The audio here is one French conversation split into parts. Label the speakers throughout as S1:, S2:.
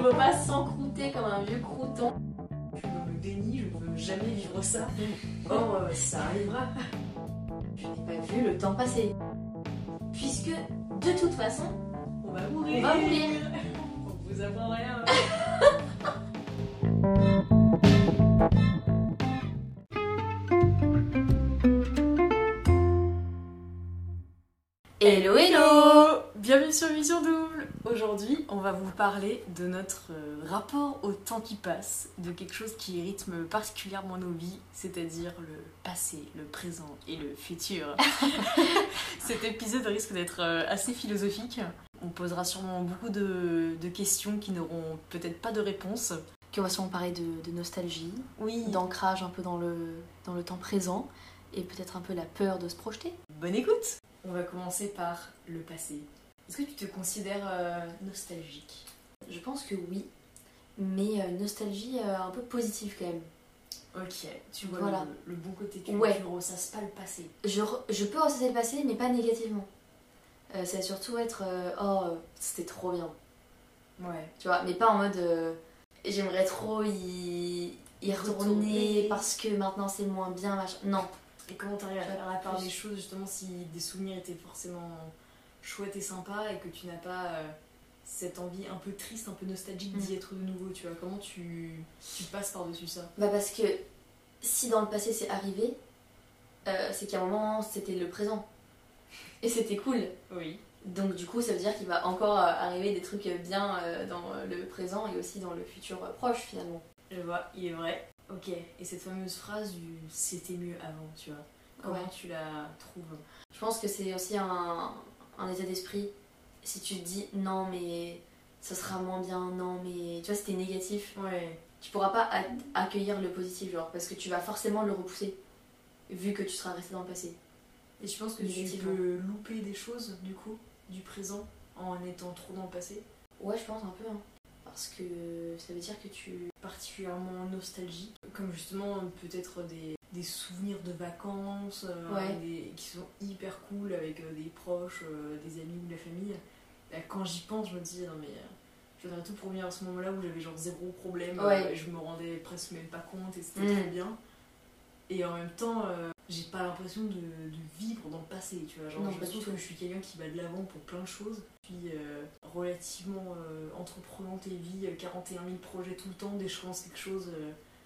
S1: ne veux pas s'encrouter comme un vieux crouton.
S2: Je suis dans le déni, je ne veux jamais vivre ça. Or, euh, ça arrivera.
S1: Je n'ai pas vu le temps passer. Puisque, de toute façon,
S2: On va mourir.
S1: On va mourir.
S2: On vous apprend rien.
S1: hello hello
S2: Bienvenue sur Vision Double Aujourd'hui, on va vous parler de notre euh, rapport au temps qui passe, de quelque chose qui rythme particulièrement nos vies, c'est-à-dire le passé, le présent et le futur. Cet épisode risque d'être euh, assez philosophique. On posera sûrement beaucoup de, de questions qui n'auront peut-être pas de réponse.
S1: Puis on va sûrement parler de, de nostalgie,
S2: Oui,
S1: d'ancrage un peu dans le, dans le temps présent, et peut-être un peu la peur de se projeter.
S2: bonne écoute On va commencer par le passé. Est-ce que tu te considères euh, nostalgique?
S1: Je pense que oui, mais euh, une nostalgie euh, un peu positive quand même.
S2: Ok, tu vois
S1: Voilà.
S2: le, le bon côté que
S1: Ouais.
S2: tu ressasses pas le passé.
S1: Je, re- je peux ressasser le passé, mais pas négativement. Euh, ça va surtout être euh, oh, c'était trop bien.
S2: Ouais.
S1: Tu vois, mais pas en mode euh, j'aimerais trop y, y retourner
S2: Retourner.
S1: parce que maintenant c'est moins bien, machin. Non.
S2: Et comment t'arrives à faire la part des choses, justement, si des souvenirs étaient forcément chouettes et sympas et que tu n'as pas euh, cette envie un peu triste, un peu nostalgique d'y
S1: Mm.
S2: être de nouveau, tu vois Comment tu, tu passes par-dessus ça?
S1: Bah parce que si dans le passé c'est arrivé, euh, c'est qu'à un moment c'était le présent. Et c'était cool.
S2: Oui.
S1: Donc du coup ça veut dire qu'il va encore euh, arriver des trucs bien euh, dans le présent et aussi dans le futur proche finalement.
S2: Je vois, il est vrai. Ok, et cette fameuse phrase du c'était mieux avant, tu vois Comment
S1: Ouais.
S2: tu la trouves?
S1: Je pense que c'est aussi un, un état d'esprit. Si tu te dis non mais ça sera moins bien, non mais tu vois c'était négatif,
S2: Ouais.
S1: tu pourras pas ac- accueillir le positif genre parce que tu vas forcément le repousser vu que tu seras resté dans le passé.
S2: Et je pense que tu peux louper des choses, du coup, du présent, en étant trop dans le passé.
S1: Ouais je pense un peu hein. parce que ça veut dire que tu
S2: particulièrement nostalgique, comme justement peut-être des, des souvenirs de vacances euh,
S1: Ouais.
S2: des- qui sont hyper cool avec euh, des proches, euh, des amis ou de la famille. Quand j'y pense, je me dis, non mais je donnerais tout pour venir à ce moment-là où j'avais genre zéro problème,
S1: Ouais.
S2: je me rendais presque même pas compte et c'était
S1: Mm.
S2: trop bien. Et en même temps, j'ai pas l'impression de, de vivre dans le passé, tu vois. Genre,
S1: Non,
S2: je trouve que je suis quelqu'un qui va de l'avant pour plein de choses. Puis euh, relativement entreprenante et vie, euh, 41 000 projets tout le temps. Dès je quelque chose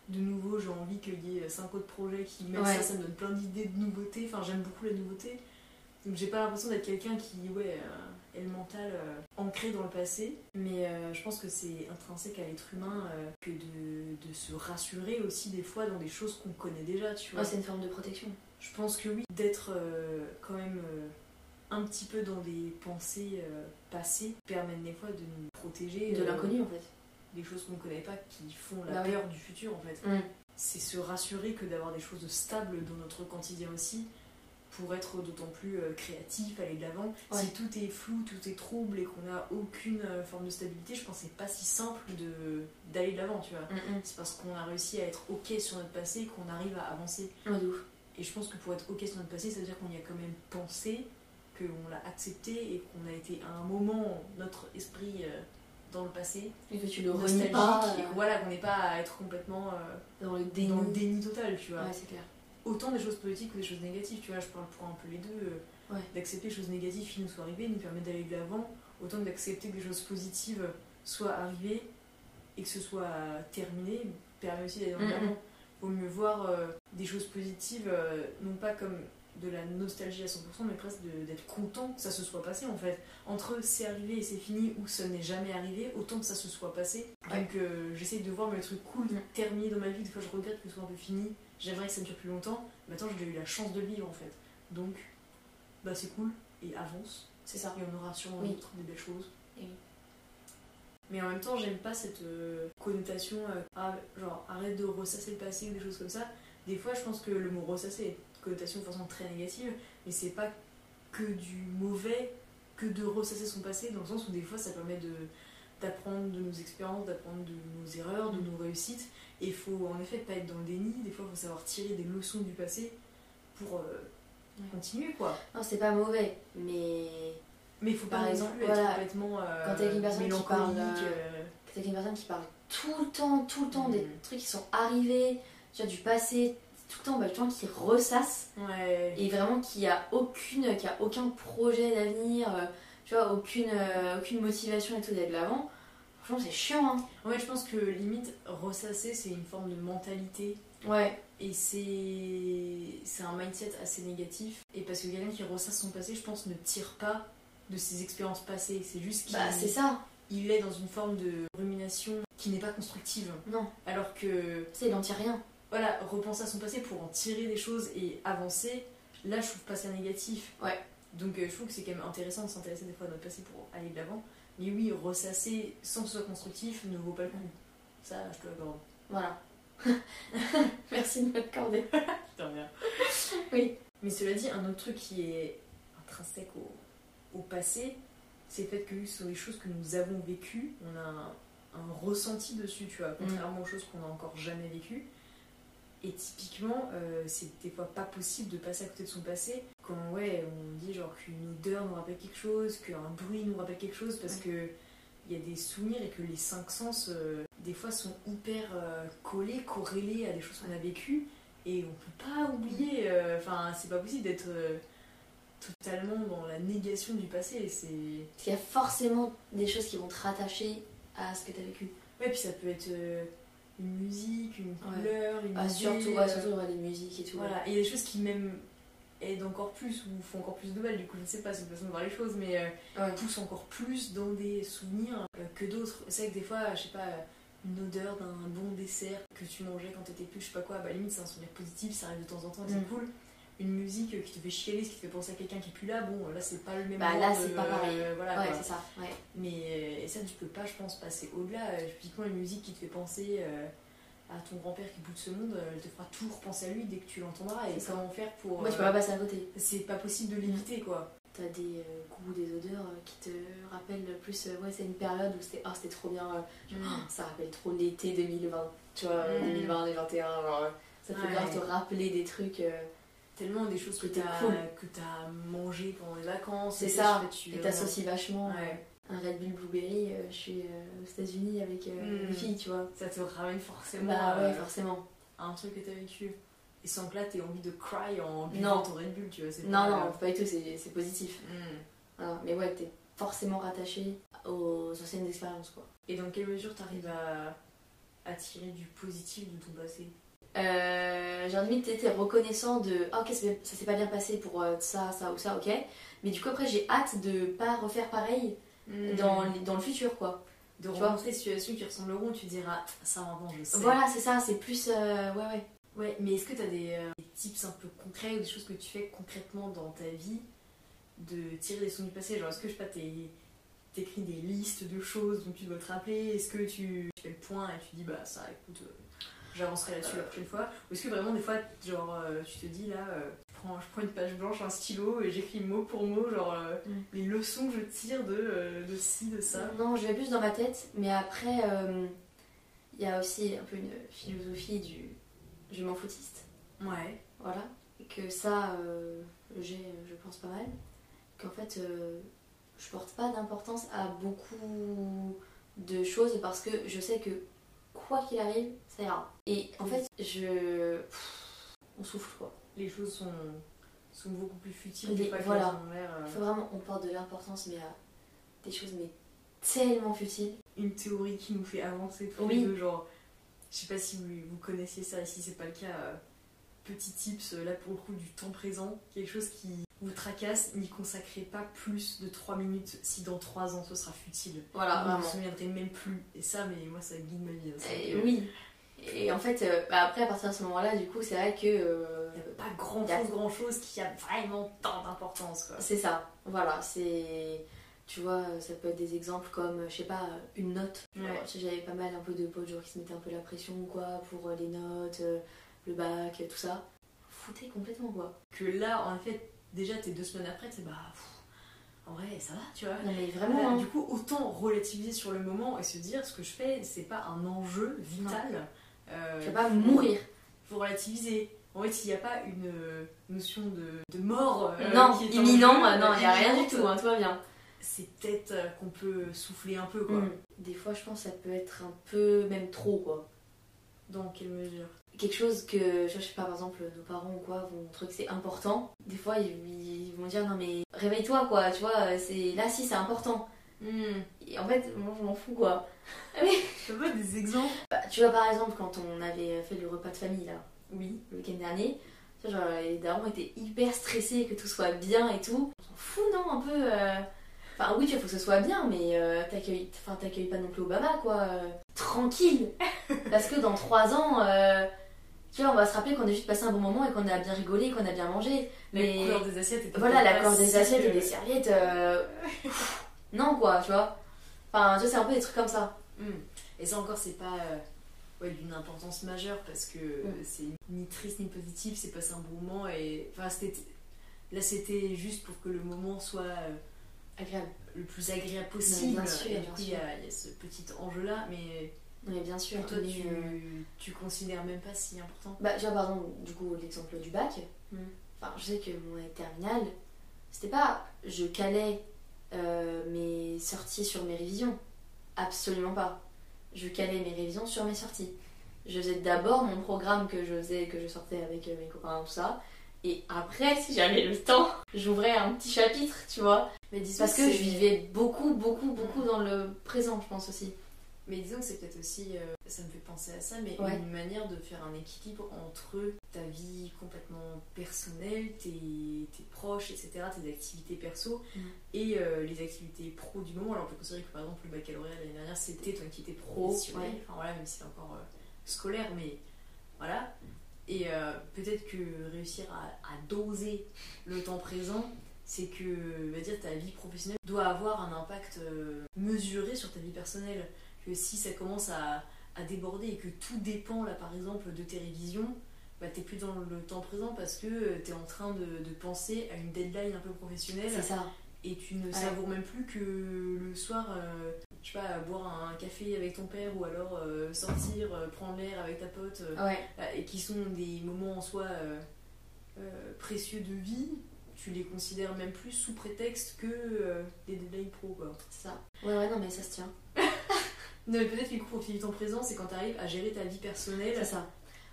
S2: de nouveau, j'ai envie qu'il y ait 5 autres projets qui mettent
S1: Ouais.
S2: ça, ça me donne plein d'idées de nouveautés. Enfin, j'aime beaucoup la nouveauté. Donc j'ai pas l'impression d'être quelqu'un qui, ouais, euh, est le mental euh, ancré dans le passé. Mais euh, je pense que c'est intrinsèque à l'être humain que de, de se rassurer aussi des fois dans des choses qu'on connaît déjà, tu vois.
S1: C'est une forme de protection.
S2: Je pense que oui, d'être quand même un petit peu dans des pensées passées permet des fois de nous protéger
S1: De l'inconnu en fait.
S2: Des choses qu'on ne connaît pas qui font la
S1: Bah oui.
S2: peur du futur en fait.
S1: Mm.
S2: C'est se rassurer que d'avoir des choses stables dans notre quotidien aussi pour être d'autant plus euh, créatif, aller de l'avant.
S1: Ouais.
S2: Si tout est flou, tout est trouble et qu'on n'a aucune euh, forme de stabilité, je pense que c'est pas si simple de d'aller de l'avant, tu vois.
S1: Mm,
S2: C'est parce qu'on a réussi à être ok sur notre passé qu'on arrive à avancer.
S1: mm. Ouais, de ouf.
S2: Et je pense que pour être ok sur notre passé, ça veut dire qu'on y a quand même pensé, qu'on l'a accepté et qu'on a été à un moment, notre esprit euh, dans le passé,
S1: Et que tu le renies pas
S2: et que voilà, qu'on n'est pas à être complètement euh,
S1: dans le déni.
S2: dans le déni total, tu vois.
S1: Ouais, c'est clair.
S2: Autant des choses positives que des choses négatives, tu vois, je parle pour un peu les deux. euh,
S1: Ouais.
S2: D'accepter les choses négatives qui nous sont arrivées, nous permettent d'aller de l'avant, autant d'accepter que des choses positives soient arrivées et que ce soit terminé, permet aussi d'aller de
S1: Mhm.
S2: l'avant. Vaut mieux voir euh, des choses positives, euh, non pas comme de la nostalgie à 100%, mais presque de- d'être content que ça se soit passé en fait. Entre c'est arrivé et c'est fini ou ce n'est jamais arrivé, autant que ça se soit passé.
S1: Ouais.
S2: Donc euh, j'essaye de voir mes trucs cool terminés dans ma vie, des fois je regrette que ce soit un peu fini, j'aimerais que ça dure plus longtemps, mais attends j'ai eu la chance de le vivre en fait. Donc bah c'est cool et avance,
S1: C'est ça.
S2: et on aura sûrement
S1: Oui.
S2: d'autres des belles choses.
S1: Oui.
S2: Mais en même temps, j'aime pas cette euh, connotation, euh, ah, genre arrête de ressasser le passé ou des choses comme ça. Des fois, je pense que le mot ressasser connotation de façon très négative, mais c'est pas que du mauvais que de ressasser son passé, dans le sens où des fois ça permet de d'apprendre de nos expériences, d'apprendre de nos erreurs, de nos réussites. Et il faut en effet pas être dans le déni, des fois il faut savoir tirer des leçons du passé pour euh,
S1: Ouais.
S2: continuer quoi.
S1: Non, c'est pas mauvais, mais
S2: Mais il faut
S1: Par
S2: pas
S1: exemple, voilà,
S2: être complètement euh,
S1: quand t'es avec une personne qui parle, euh,
S2: euh,
S1: t'es une personne qui parle tout le temps, tout le temps des
S2: Mhm.
S1: trucs qui sont arrivés, tu vois, du passé, tout le temps, bah, temps qui ressasse
S2: Ouais.
S1: et vraiment qui a aucune, qui a aucun projet d'avenir, euh, tu vois, aucune, euh, aucune motivation et tout d'aller de l'avant. Franchement, c'est chiant, hein.
S2: En fait, je pense que limite, ressasser, c'est une forme de mentalité.
S1: Ouais,
S2: Et c'est c'est un mindset assez négatif. Et parce que quelqu'un qui ressasse son passé, je pense, ne tire pas de ses expériences passées. C'est juste qu'il
S1: bah c'est ça.
S2: il est dans une forme de rumination qui n'est pas constructive.
S1: Non,
S2: Alors que,
S1: c'est il en tire rien.
S2: Voilà, repenser à son passé pour en tirer des choses et avancer, là, je trouve pas ça négatif.
S1: Ouais.
S2: Donc, euh, je trouve que c'est quand même intéressant de s'intéresser des fois à notre passé pour aller de l'avant. Mais oui, ressasser sans que ce soit constructif ne vaut pas le coup. Ça, je te l'accorde.
S1: Voilà. Merci de me l'accorder.
S2: Putain, bien.
S1: Oui.
S2: Mais cela dit, un autre truc qui est intrinsèque au, au passé, c'est le fait que ce sont des choses que nous avons vécues. On a un, un ressenti dessus, tu vois, contrairement aux choses qu'on n'a encore jamais vécues. Et typiquement, euh, c'est des fois pas possible de passer à côté de son passé quand ouais, on dit genre qu'une odeur nous rappelle quelque chose, qu'un bruit nous rappelle quelque chose, parce que il y a des souvenirs et que les cinq sens, euh, des fois, sont hyper euh, collés, corrélés à des choses qu'on a vécues. Et on peut pas oublier, euh, enfin, c'est pas possible d'être totalement dans la négation du passé. C'est.
S1: Parce qu'il y a forcément des choses qui vont te rattacher à ce que tu as vécu.
S2: Ouais, puis ça peut être une musique, une
S1: Ouais.
S2: couleur, une
S1: Ah,
S2: idée,
S1: surtout,
S2: euh,
S1: ouais, surtout ouais, les musiques et tout.
S2: Voilà, et des choses qui même aident encore plus ou font encore plus de mal, du coup je ne sais pas, c'est une façon de voir les choses, mais euh,
S1: Ouais.
S2: poussent encore plus dans des souvenirs euh, que d'autres. C'est vrai que des fois, je sais pas, une odeur d'un bon dessert que tu mangeais quand t'étais plus, je sais pas quoi, bah limite c'est un souvenir positif, ça arrive de temps en temps, c'est
S1: Mm.
S2: cool. Une musique qui te fait chialer, ce qui te fait penser à quelqu'un qui est plus là, bon là c'est pas le même
S1: Bah, là, c'est pas pareil.
S2: euh, voilà,
S1: ouais, c'est ça. Ouais.
S2: Mais euh, et ça, tu peux pas, je pense, passer au-delà. Euh, Typiquement, une musique qui te fait penser euh, à ton grand-père qui bout de ce monde, elle te fera toujours penser à lui dès que tu l'entendras. Et
S1: ça.
S2: comment faire pour.
S1: Moi, tu peux pas passer à côté.
S2: c'est pas possible de l'éviter, quoi.
S1: T'as des goûts, des odeurs qui te rappellent plus. ouais, c'est une période où c'était ah, c'était trop bien. genre, ah, ça rappelle trop l'été 2020. Tu vois, euh,
S2: Mm.
S1: 2020, 2021. Genre, ça peut
S2: Ouais.
S1: te rappeler des trucs. euh,
S2: Tellement des choses que
S1: C'était
S2: t'as
S1: cool.
S2: que t'as mangé pendant les vacances.
S1: C'est ça,
S2: tu fais, tu-
S1: et t'associes vachement.
S2: Ouais.
S1: euh, un Red Bull Blueberry, euh, je suis euh, aux États-Unis avec euh,
S2: Mm.
S1: mes filles, tu vois.
S2: Ça te ramène forcément
S1: Bah
S2: euh,
S1: ouais, forcément.
S2: à un truc que t'as vécu. Et sans que là, t'aies envie de cry en
S1: Non.
S2: buvant ton Red Bull, tu vois. c'est
S1: Non,
S2: pas-
S1: non, pas du tout, c'est positif.
S2: Mm.
S1: Mais ouais, t'es forcément rattaché aux anciennes expériences, quoi.
S2: Et dans quelle mesure t'arrives à, à tirer du positif de ton passé?
S1: Euh, j'ai limite été reconnaissant de ah, ok ça s'est- pas bien passé pour euh, ça ça ou ça ok. Mais du coup après j'ai hâte de pas refaire pareil dans, les- dans le futur quoi.
S2: De
S1: Tu
S2: rencontrer des situations qui ressembleront, tu diras ça maintenant je sais.
S1: voilà c'est ça c'est plus euh, ouais ouais.
S2: Ouais, mais est-ce que tu as des, des tips un peu concrets ou des choses que tu fais concrètement dans ta vie de tirer des sons du passé? Genre, est-ce que je sais pas, t'es- t'écris des listes de choses dont tu dois te rappeler? Est-ce que tu, tu fais le point et tu dis bah ça, écoute, j'avancerai là-dessus la prochaine fois. Ou est-ce que vraiment des fois, genre, euh, tu te dis là, euh, je, prends, je prends une page blanche, un stylo et j'écris mot pour mot, genre euh,
S1: Mm.
S2: les leçons que je tire de, de ci, de ça.
S1: Non je vais plus dans ma tête mais après il y a aussi un peu une philosophie du je m'en foutiste.
S2: Ouais.
S1: voilà. Et que ça euh, j'ai je pense pas mal. Qu'en fait euh, je porte pas d'importance à beaucoup de choses parce que je sais que quoi qu'il arrive ça ira et en fait je on souffle quoi
S2: Les choses sont, sont beaucoup plus futiles
S1: Les-
S2: des fois
S1: voilà.
S2: euh,
S1: faut vraiment on porte de l'importance mais à des choses mais tellement futiles
S2: une théorie qui nous fait avancer tous
S1: Oui.
S2: les deux. Genre, je sais pas si vous, vous connaissiez ça, et si c'est pas le cas, euh, petit tips, euh, là pour le coup, du temps présent, quelque chose qui vous tracasse, n'y consacrez pas plus de 3 minutes si dans 3 ans ce sera futile.
S1: voilà
S2: vous ne vous
S1: vraiment
S2: souviendrez même plus. Et ça, mais moi, ça guide ma vie. hein.
S1: Et oui et en fait euh, bah après à partir de ce moment là du coup c'est vrai que euh,
S2: Il n'y a pas grand
S1: Y a-
S2: chose, grand chose qui a vraiment tant d'importance. quoi.
S1: C'est ça, voilà, c'est. Tu vois, ça peut être des exemples comme, je sais pas, une note.
S2: Ouais.
S1: J'avais pas mal un peu de potes genre, qui se mettaient un peu la pression ou quoi pour euh, les notes, le bac, tout ça. Foutez complètement quoi.
S2: Que là, en fait, déjà, t'es deux semaines après, c'est bah. pff, en vrai, ça va, tu vois.
S1: Non mais
S2: Voilà,
S1: vraiment, hein.
S2: Du coup, autant relativiser sur le moment et se dire ce que je fais, c'est pas un enjeu vital. Euh,
S1: tu vas pas mourir.
S2: Faut relativiser. En fait, s'il n'y a pas une euh, notion de, de mort euh,
S1: non,
S2: qui est en
S1: imminent, euh, non, il y a rien du tout, hein, tout va bien.
S2: c'est peut-être euh, qu'on peut souffler un peu quoi.
S1: Mm. Des fois, je pense que ça peut être un peu même trop, quoi.
S2: Dans quelle mesure?
S1: Quelque chose que, je sais pas, par exemple, nos parents ou quoi vont montrer que c'est important. Des fois, ils, ils vont dire non, mais réveille-toi, quoi, tu vois, c'est là, si, c'est important. Et en fait, moi, je m'en fous, quoi.
S2: Tu veux pas des exemples
S1: Bah, tu vois, par exemple, quand on avait fait le repas de famille, là,
S2: Oui.
S1: le week-end dernier, tu vois, genre, les darons étaient hyper stressés que tout soit bien et tout. On s'en fout, non, un peu euh, Enfin, oui, il faut que ce soit bien, mais euh, t'accueilles enfin, t'accueilles pas non plus Obama, quoi. euh, tranquille Parce que dans trois ans, tu vois, on va se rappeler qu'on a juste passé un bon moment et qu'on a bien rigolé, qu'on a bien mangé.
S2: La
S1: Mais
S2: couleur des assiettes était
S1: voilà, la couleur des
S2: si,
S1: assiettes et des serviettes, euh, non, quoi, tu vois. Enfin, tu vois, c'est un peu des trucs comme ça.
S2: Hmm. Et ça encore, c'est pas euh, ouais, d'une importance majeure parce que euh,
S1: Mm.
S2: c'est ni triste ni positif, c'est passé un bon moment et enfin c'était là c'était juste pour que le moment soit euh,
S1: Agréable.
S2: le plus agréable possible.
S1: bien sûr,
S2: et du
S1: bien
S2: coup, il y,
S1: sûr.
S2: a il y a ce petit enjeu là, mais
S1: Mais bien sûr,
S2: toi
S1: mais,
S2: tu,
S1: euh,
S2: tu considères même pas si important.
S1: Bah, tu vois, par exemple, du coup, l'exemple du bac.
S2: Mm.
S1: Enfin, je sais que mon année terminale, c'était pas je calais euh, mes sorties sur mes révisions. Absolument pas. Je calais mes révisions sur mes sorties. Je faisais d'abord mon programme que je faisais, que je sortais avec euh, mes copains, tout ça. Et après, si j'avais le temps, j'ouvrais un petit chapitre, tu vois.
S2: Mais
S1: Parce que je vivais beaucoup, beaucoup, beaucoup dans le présent, je pense aussi.
S2: Mais disons que c'est peut-être aussi, euh, ça me fait penser à ça, mais
S1: Ouais.
S2: une manière de faire un équilibre entre ta vie complètement personnelle, tes, tes proches, etc., tes activités perso,
S1: Mm.
S2: et euh, les activités pro du moment. Alors on peut considérer que par exemple le baccalauréat l'année dernière c'était ton activité
S1: Pro, ouais.
S2: enfin voilà, même si c'est encore euh, scolaire, mais voilà. Et peut-être que réussir à, à doser le temps présent, c'est que va dire ta vie professionnelle doit avoir un impact mesuré sur ta vie personnelle. Que si ça commence à, à déborder et que tout dépend là par exemple de tes révisions, bah t'es plus dans le temps présent parce que t'es en train de, de penser à une deadline un peu professionnelle
S1: C'est ça.
S2: et tu ne
S1: Ouais.
S2: savoures même plus que le soir, euh, je sais pas, boire un café avec ton père ou alors euh, sortir, euh, prendre l'air avec ta pote, euh,
S1: Ouais.
S2: euh, et qui sont des moments en soi euh, euh, précieux de vie, tu les considères même plus sous prétexte que euh, des deadlines pro quoi.
S1: C'est ça. Ouais, ouais, non, mais ça se tient.
S2: Non mais peut-être que du coup pour que tu vis ton présent, c'est quand tu arrives à gérer ta vie personnelle
S1: C'est ça.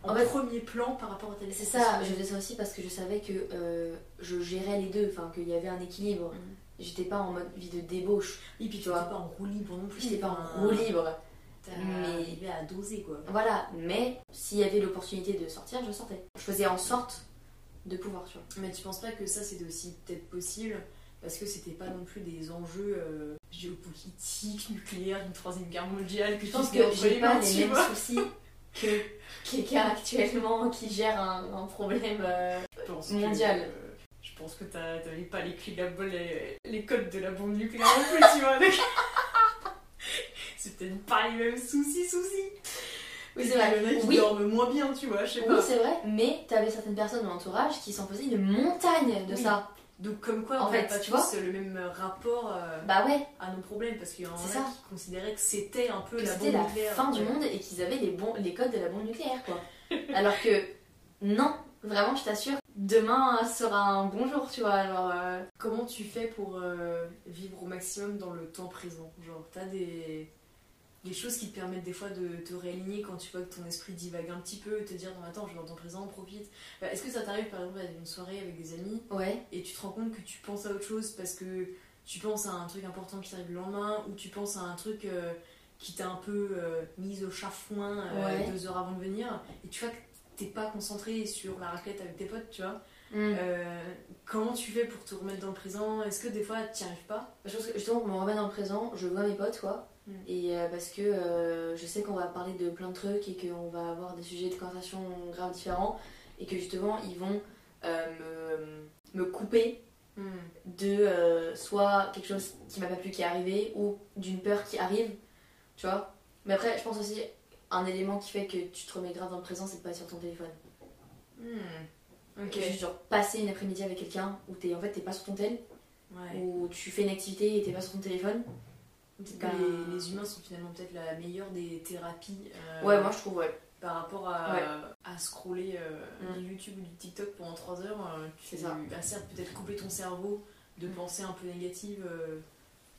S2: en
S1: En fait,
S2: premier plan par rapport à ta vie
S1: C'est ça, je faisais ça aussi parce que je savais que euh, je gérais les deux, enfin qu'il y avait un équilibre.
S2: Mhm.
S1: J'étais pas en mode vie de débauche,
S2: Oui, puis tu
S1: vois.
S2: pas en roue libre non plus.
S1: j'étais pas en roue libre.
S2: T'as
S1: Mais-
S2: à doser quoi.
S1: Voilà, mais s'il y avait l'opportunité de sortir, je sortais. Je faisais en sorte de pouvoir, tu vois.
S2: Mais tu penses pas que ça c'était aussi peut-être possible parce que c'était pas non plus des enjeux euh, géopolitiques, nucléaires, d'une troisième guerre mondiale que
S1: Je pense que j'ai pas les mêmes soucis que quelqu'un actuellement qui gère un, un problème. euh,
S2: Je
S1: mondial.
S2: que, euh, je pense que t'as- t'avais pas les clés de la bombe, les, les codes de la bombe nucléaire non plus, tu vois. c'est peut-être pas les mêmes soucis, soucis.
S1: Oui, c'est vrai.
S2: Il y en a qui
S1: Oui.
S2: dorment moins bien, tu vois, je sais
S1: Oui,
S2: pas.
S1: c'est vrai, mais t'avais certaines personnes de l'entourage qui s'en faisaient une montagne de
S2: Oui.
S1: ça.
S2: Donc comme quoi,
S1: En
S2: on
S1: fait,
S2: pas
S1: tu
S2: tous
S1: vois.
S2: le même rapport euh,
S1: Bah ouais,
S2: à nos problèmes parce qu'il y en a qui considéraient que c'était un peu
S1: que
S2: la bombe
S1: la
S2: nucléaire.
S1: fin du monde et qu'ils avaient les, bons, les codes de la bombe nucléaire, quoi. Alors que, non, vraiment, je t'assure, demain sera un bon jour, tu vois. Genre, euh,
S2: Comment tu fais pour euh, vivre au maximum dans le temps présent? Genre, t'as des, des choses qui te permettent des fois de te réaligner quand tu vois que ton esprit divague un petit peu, te dire non, attends, je vais dans temps présent, profite. Bah, Est-ce que ça t'arrive par exemple à une soirée avec des amis
S1: ouais,
S2: et tu te rends compte que tu penses à autre chose parce que tu penses à un truc important qui t'arrive le lendemain ou tu penses à un truc euh, qui t'a un peu euh, mise au chafouin euh,
S1: Ouais.
S2: deux heures avant de venir et tu vois que t'es pas concentré sur la raclette avec tes potes, tu vois.
S1: Hmm.
S2: Euh, comment tu fais pour te remettre dans le présent? Est-ce que des fois tu arrives pas?
S1: Je pense que justement, pour me remettre dans le présent, je vois mes potes, quoi.
S2: Mm.
S1: Et euh, parce que euh, je sais qu'on va parler de plein de trucs et qu'on va avoir des sujets de conversation grave différents et que justement, ils vont euh, me, me couper de euh, soit quelque chose qui m'a pas plu qui est arrivé ou d'une peur qui arrive, tu vois. Mais après, je pense aussi un élément qui fait que tu te remets grave dans le présent, c'est de pas être sur ton téléphone.
S2: Hmm. Ok.
S1: Juste genre passer une après-midi avec quelqu'un où t'es en fait t'es pas sur ton tel,
S2: Ouais.
S1: où tu fais une activité et t'es pas sur ton téléphone.
S2: Peut-être que
S1: Bah-
S2: les, les humains sont finalement peut-être la meilleure des thérapies euh,
S1: Ouais, moi je trouve, ouais.
S2: par rapport à,
S1: Ouais.
S2: à scroller euh,
S1: Mm.
S2: du YouTube ou du TikTok pendant 3 heures. euh, tu
S1: ça.
S2: as certes peut-être couper ton cerveau de
S1: Mm.
S2: pensées un peu négatives euh,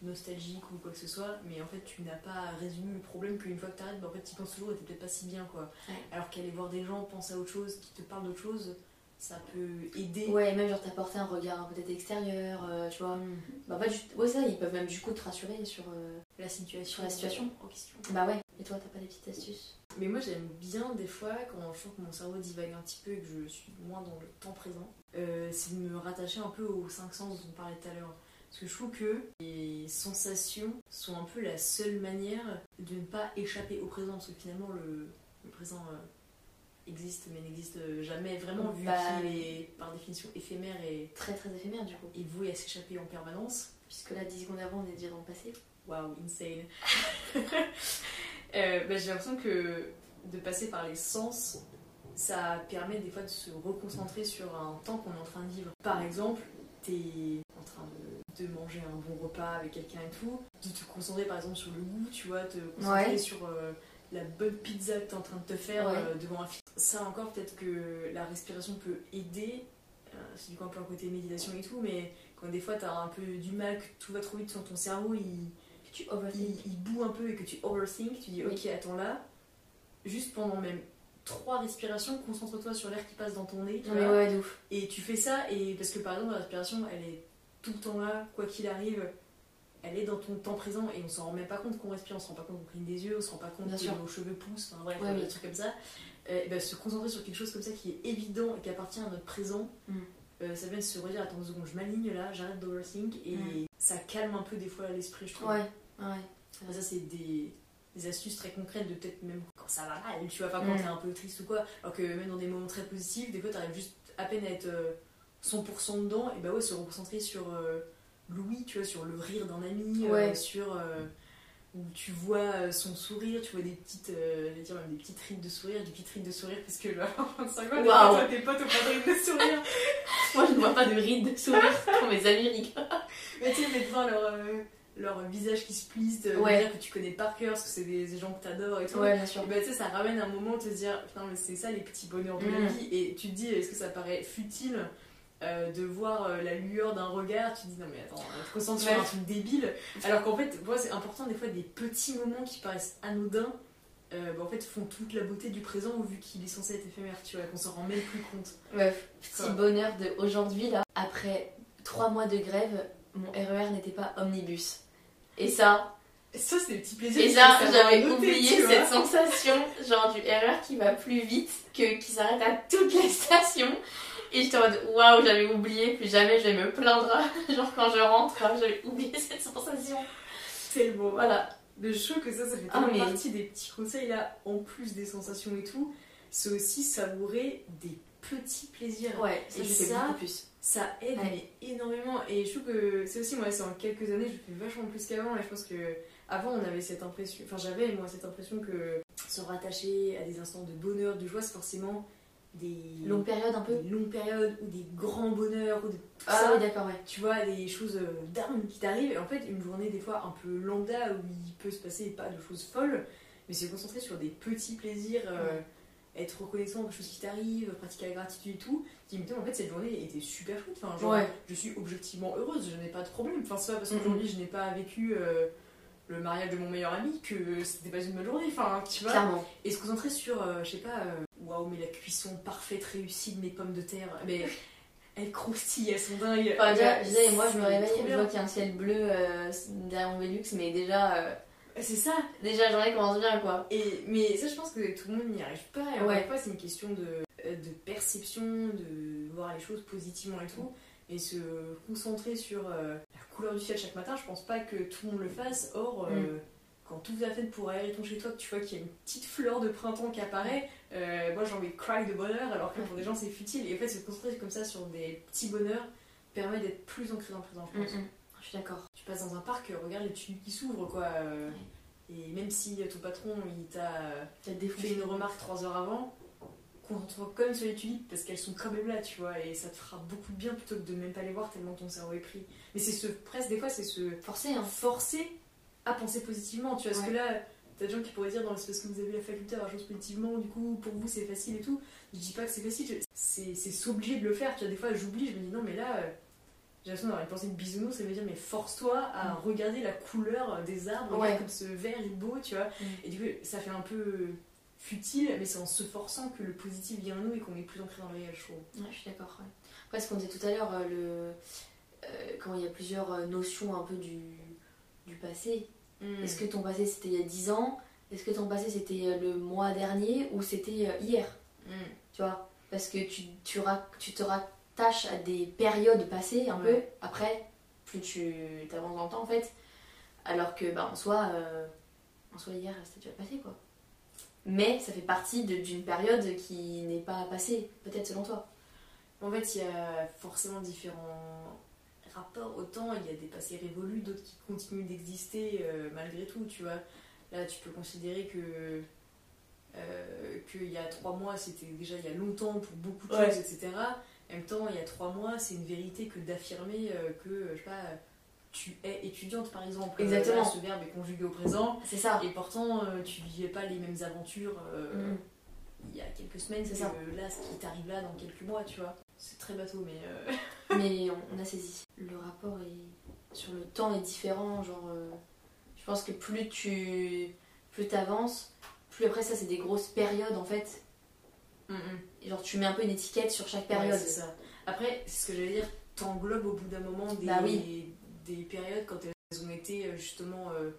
S2: nostalgique ou quoi que ce soit, mais en fait tu n'as pas résolu le problème qu'une fois que t'arrêtes, bah, en fait tu penses toujours et t'es peut-être pas si bien quoi.
S1: Ouais.
S2: Alors qu'aller voir des gens, penser à autre chose, qui te parlent d'autre chose, ça peut aider.
S1: Ouais, même genre t'apporter un regard peut-être extérieur, euh, tu vois.
S2: Mm.
S1: Bah, pas juste. Ouais, ça, ils peuvent même du coup te rassurer sur. euh,
S2: La situation.
S1: Sur la situation.
S2: en question.
S1: Bah, ouais. Et toi, t'as pas des petites astuces?
S2: Mais moi j'aime bien des fois quand je sens que mon cerveau divague un petit peu et que je suis moins dans le temps présent, euh, c'est de me rattacher un peu aux cinq sens dont on parlait tout à l'heure. Parce que je trouve que les sensations sont un peu la seule manière de ne pas échapper au présent. Parce que finalement le, le présent existe mais n'existe jamais vraiment vu
S1: Bah,
S2: qu'il est par définition éphémère et,
S1: Très très éphémère du coup.
S2: et voué à s'échapper en permanence.
S1: Puisque là, 10 secondes avant, on est déjà dans le passé.
S2: Waouh, insane. Euh, bah, j'ai l'impression que de passer par les sens, ça permet des fois de se reconcentrer sur un temps qu'on est en train de vivre. Par exemple, t'es en train de, de manger un bon repas avec quelqu'un et tout, de te concentrer par exemple sur le goût, tu vois, te concentrer
S1: Ouais.
S2: sur euh, la bonne pizza que t'es en train de te faire
S1: Ouais.
S2: euh, devant un film. Ça encore, peut-être que la respiration peut aider. Euh, c'est du coup un peu un côté méditation et tout, mais quand des fois t'as un peu du mal, que tout va trop vite sur ton cerveau, il,
S1: Tu
S2: il, boue un peu et que tu overthink, tu dis
S1: Oui.
S2: ok attends là, juste pendant même trois respirations, concentre-toi sur l'air qui passe dans ton nez, tu
S1: ouais, ouf.
S2: et tu fais ça, et parce que par exemple la respiration elle est tout le temps là, quoi qu'il arrive, elle est dans ton temps présent et on s'en rend même pas compte qu'on respire, on se rend pas compte qu'on cligne des yeux, on se rend pas compte
S1: Bien
S2: que
S1: sûr.
S2: nos cheveux poussent, enfin bref,
S1: Ouais,
S2: euh,
S1: oui.
S2: des trucs comme ça. Euh, ben, se concentrer sur quelque chose comme ça qui est évident et qui appartient à notre présent,
S1: Mm.
S2: euh, ça vient de se redire attends deux secondes, je m'aligne là, j'arrête d'overthink et
S1: Mm.
S2: ça calme un peu des fois l'esprit, je trouve.
S1: Ouais, ouais.
S2: Enfin, ça, c'est des, des astuces très concrètes de peut-être même quand ça va mal, tu vois, enfin quand
S1: Mm.
S2: t'es un peu triste ou quoi. Alors que même dans des moments très positifs, des fois t'arrives juste à peine à être euh, 100% dedans, et bah ouais, se reconcentrer sur euh, l'ouïe, tu vois, sur le rire d'un ami, euh,
S1: Ouais.
S2: sur. euh, où tu vois euh, son sourire, tu vois des petites, euh, dire même des petites rides de sourire, des petites rides de sourire, parce que genre, 25 ans, toi, tes potes ont pas de rides de sourire.
S1: Moi, je ne vois pas de rides de sourire quand mes amis.
S2: Mais tu sais, mais devant leur, euh, leur visage qui se plisse, de
S1: Ouais.
S2: dire que tu connais par cœur, parce que c'est des, des gens que t'adores et tout.
S1: Ouais, bien sûr.
S2: Et bah, tu sais, ça ramène un moment de te dire, putain, mais c'est ça les petits bonheurs de la
S1: Mm.
S2: vie. Et tu te dis, est-ce que ça paraît futile euh, de voir euh, la lueur d'un regard Tu te dis, non, mais attends, on te concentre sur un truc débile. Alors qu'en fait, moi, c'est important des fois des petits moments qui paraissent anodins. euh, bah, en fait, font toute la beauté du présent vu qu'il est censé être éphémère, tu vois, qu'on s'en rend même plus compte.
S1: Meuf, petit bonheur de aujourd'hui là. Après trois mois de grève, mon RER n'était pas omnibus. Et ça,
S2: ça, c'est des petits plaisirs.
S1: et
S2: savoir
S1: j'avais oublié cette sensation, genre du RER qui va plus vite, que qui s'arrête à toutes les stations. Et j'étais en mode waouh, j'avais oublié, plus jamais je vais me plaindre. Genre quand je rentre, j'avais oublié cette sensation.
S2: Tellement.
S1: Voilà.
S2: Le show que ça, ça fait
S1: Ah,
S2: tellement
S1: mais-
S2: partie des petits conseils là, en plus des sensations et tout, c'est aussi savourer des petits plaisirs.
S1: Ouais, ça
S2: Et ça,
S1: beaucoup plus.
S2: Ça aide
S1: Ouais.
S2: énormément et je trouve que c'est aussi moi c'est en quelques années je fais vachement plus qu'avant et je pense que avant on avait cette impression enfin j'avais moi cette impression que se rattacher à des instants de bonheur de joie c'est forcément des
S1: Longue période un peu.
S2: des longues périodes ou des grands bonheurs ou tout
S1: Ah
S2: ça
S1: oui, d'accord, ouais.
S2: tu vois des choses euh, d'armes qui t'arrivent et en fait une journée des fois un peu lambda où il peut se passer pas de choses folles mais se concentrer sur des petits plaisirs euh, être reconnaissant des choses qui t'arrivent pratiquer la gratitude et tout qui me dit en fait cette journée était super chouette enfin genre
S1: Ouais.
S2: je suis objectivement heureuse je n'ai pas de problème enfin c'est pas parce qu'aujourd'hui je n'ai pas vécu euh, le mariage de mon meilleur ami que c'était pas une bonne journée enfin tu vois
S1: Clairement.
S2: et se concentrer sur, euh, je sais pas, euh, waouh, mais la cuisson parfaite, réussie de mes pommes de terre, mais elles croustillent, elles sont dingues.
S1: Enfin, déjà, déjà, moi je me réveille, je vois qu'il y a un ciel bleu euh, derrière mon Velux, mais déjà, euh,
S2: C'est ça.
S1: déjà la journée commence bien quoi.
S2: Et, mais ça, je pense que tout le monde n'y arrive pas. Et
S1: Ouais.
S2: c'est une question de, de perception, de voir les choses positivement et tout. Et se concentrer sur euh, couleur du ciel chaque matin, je pense pas que tout le monde le fasse. Or, euh,
S1: Mm.
S2: quand tu ouvres la fenêtre pour aérer ton chez toi, que tu vois qu'il y a une petite fleur de printemps qui apparaît, euh, moi j'ai envie de cry de bonheur, alors que pour des gens c'est futile. Et en fait, se concentrer comme ça sur des petits bonheurs permet d'être plus ancré dans le présent, je pense.
S1: Mm, mm. Je suis d'accord.
S2: Tu passes dans un parc, euh, regarde les tulipes qui s'ouvrent, quoi. euh, Et même si ton patron il t'a fait une remarque trois heures avant, concentre-toi quand même sur les tulipes parce qu'elles sont quand même là, tu vois, et ça te fera beaucoup de bien plutôt que de même pas les voir tellement ton cerveau est pris. Mais c'est ce, presque des fois, c'est se
S1: Forcé, hein.
S2: forcer à penser positivement, tu vois, parce
S1: Ouais.
S2: que là, t'as des gens qui pourraient dire, non, c'est parce que vous avez la faculté à choses positivement, du coup, pour vous c'est facile et tout. Je dis pas que c'est facile, c'est s'obliger de le faire, tu vois, des fois j'oublie, je me dis, non, mais là, euh, j'ai l'impression d'avoir une pensée de bisounours, ça veut dire mais force-toi à
S1: Mm.
S2: regarder la couleur des arbres,
S1: Ouais.
S2: comme ce vert est beau, tu vois.
S1: Mm.
S2: Et du coup, ça fait un peu futile, mais c'est en se forçant que le positif vient à nous et qu'on est plus ancré dans le réel, je trouve.
S1: Ouais, je suis d'accord. ouais. Après, ce qu'on disait tout à l'heure, euh, le... euh, quand il y a plusieurs euh, notions un peu du, du passé.
S2: Mm.
S1: Est-ce que ton passé c'était il y a 10 ans? Est-ce que ton passé c'était le mois dernier ou c'était hier?
S2: Mm.
S1: Tu vois? Parce que tu, tu, ra- tu te rattaches à des périodes passées un peu. Après, plus tu t'avances dans le temps en fait. Alors que, bah, en soi, euh, en soi hier c'était déjà passé quoi. Mais ça fait partie d'une période qui n'est pas passée, peut-être selon toi.
S2: En fait, il y a forcément différents rapports au temps. Il y a des passés révolus, d'autres qui continuent d'exister euh, malgré tout, tu vois. Là, tu peux considérer que euh, qu'il y a trois mois, c'était déjà il y a longtemps pour beaucoup de
S1: Ouais.
S2: choses, etc. En même temps, il y a trois mois, c'est une vérité que d'affirmer euh, que, je sais pas, tu es étudiante, par exemple. Euh,
S1: Exactement.
S2: là, ce verbe est conjugué au présent.
S1: C'est ça.
S2: Et pourtant, euh, tu vivais pas les mêmes aventures euh,
S1: Mm.
S2: il y a quelques semaines,
S1: C'est ça.
S2: là, ce qui t'arrive là dans quelques mois, tu vois. C'est très bateau, mais. euh,
S1: Mais on, on a saisi. Le rapport est, sur le temps est différent. Genre, euh, je pense que plus tu plus avances, plus après ça, c'est des grosses périodes en fait. Et genre, tu mets un peu une étiquette sur chaque période.
S2: Ouais, c'est ça. Après, c'est ce que j'allais dire, t'englobes au bout d'un moment des,
S1: Bah oui.
S2: Des périodes quand elles ont été euh, justement euh,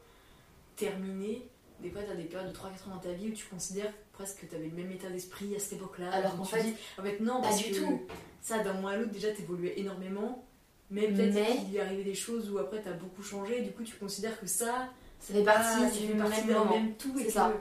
S2: terminées. Des fois, t'as des périodes de 3-4 ans dans ta vie où tu considères presque que t'avais le même état d'esprit à cette époque-là.
S1: Alors qu'en
S2: tu
S1: fait,
S2: dis, en fait, non,
S1: pas du
S2: que
S1: tout.
S2: ça, d'un mois à l'autre, déjà, t'évoluais énormément. Mais peut-être
S1: Mais-
S2: qu'il est arrivé des choses où après t'as beaucoup changé, du coup tu considères que ça,
S1: Ça fait partie
S2: ah, ça fait partie
S1: même
S2: d'un
S1: moment.
S2: même tout et que
S1: ça.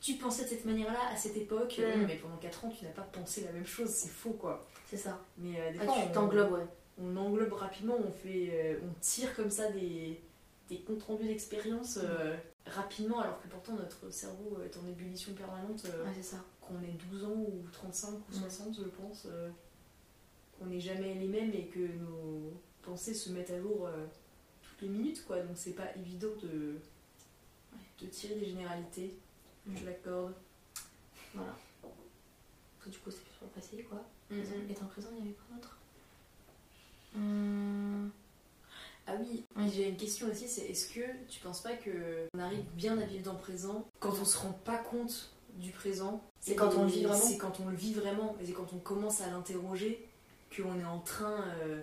S2: tu pensais de cette manière-là à cette époque,
S1: Mm.
S2: Mais pendant 4 ans tu n'as pas pensé la même chose, c'est faux quoi.
S1: C'est ça.
S2: Mais euh, des
S1: Ah,
S2: fois,
S1: tu
S2: on-
S1: t'englobes, ouais.
S2: On englobe rapidement, on fait, euh, on tire comme ça des, des comptes rendus d'expérience euh, rapidement, alors que pourtant notre cerveau est en ébullition permanente, euh,
S1: ça.
S2: qu'on ait 12 ans ou 35 ou
S1: Mm.
S2: 60, je pense, euh, qu'on n'est jamais les mêmes et que nos pensées se mettent à jour toutes les minutes, quoi. Donc c'est pas évident de, de tirer des généralités.
S1: Mm.
S2: Je l'accorde.
S1: Voilà. Parce que du coup, c'est sur le passé, quoi. Et en présent, il y avait quoi d'autre? Hum,
S2: Ah oui,
S1: Oui.
S2: j'ai une question aussi, c'est est-ce que tu penses pas que on arrive bien à vivre dans le présent quand on se rend pas compte du présent
S1: C'est quand on le vit vraiment
S2: C'est quand on le vit vraiment, et c'est quand on commence à l'interroger qu'on est en train euh,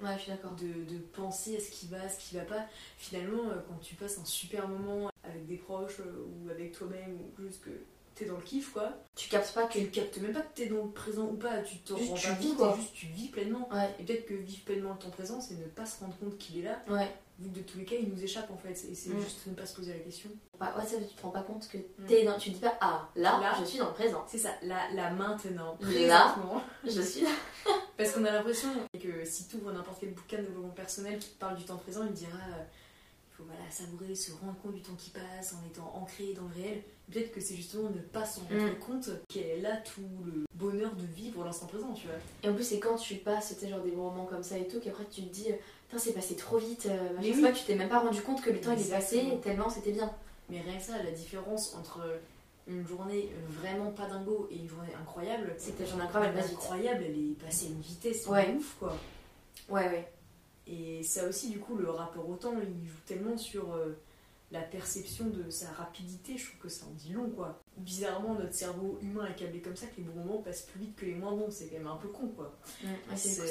S1: Ouais, je suis d'accord.
S2: de, de penser à ce qui va, à ce qui va pas. Finalement, euh, quand tu passes un super moment avec des proches euh, ou avec toi-même, ou juste que t'es dans le kiff, quoi,
S1: Tu captes pas que.
S2: tu captes même pas que t'es dans le présent ou pas, tu te
S1: Juste
S2: rends pas
S1: vis,
S2: compte,
S1: quoi.
S2: juste tu vis pleinement.
S1: Ouais,
S2: Et peut-être que vivre pleinement le temps présent, c'est ne pas se rendre compte qu'il est là,
S1: ouais.
S2: vu que de tous les cas, il nous échappe en fait. Et c'est
S1: Mm.
S2: juste ne pas se poser la question.
S1: Bah, ouais, ça, tu te rends pas compte que t'es dans. Tu dis pas, ah, là,
S2: Là.
S1: je suis dans le présent.
S2: C'est ça, là, là maintenant,
S1: Là. Je suis là.
S2: Parce qu'on a l'impression que si tu ouvres n'importe quel bouquin de développement personnel qui te parle du temps présent, il te dira euh, il faut voilà, savourer, se rendre compte du temps qui passe en étant ancré dans le réel. Peut-être que c'est justement ne pas s'en rendre
S1: Mm.
S2: compte est là tout le bonheur de vivre l'instant présent, tu vois.
S1: Et en plus, c'est quand tu passes, sais, genre des moments comme ça et tout, qu'après tu te dis, putain, c'est passé trop vite. euh, C'est
S2: oui.
S1: pas tu t'es même pas rendu compte que le temps il est passé tellement c'était bien.
S2: Mais rien que ça, la différence entre une journée vraiment pas dingo et une journée incroyable,
S1: C'est que ta journée incroyable, elle
S2: incroyable, elle est passée à une vitesse
S1: Ouais.
S2: ouf, quoi.
S1: Ouais, ouais.
S2: Et ça aussi, du coup, le rapport au temps, il joue tellement sur euh, la perception de sa rapidité, je trouve que ça en dit long, quoi. Bizarrement, notre cerveau humain est câblé comme ça que les bons moments passent plus vite que les moins bons, c'est quand même un peu con, quoi.
S1: Mm, ouais, c'est
S2: que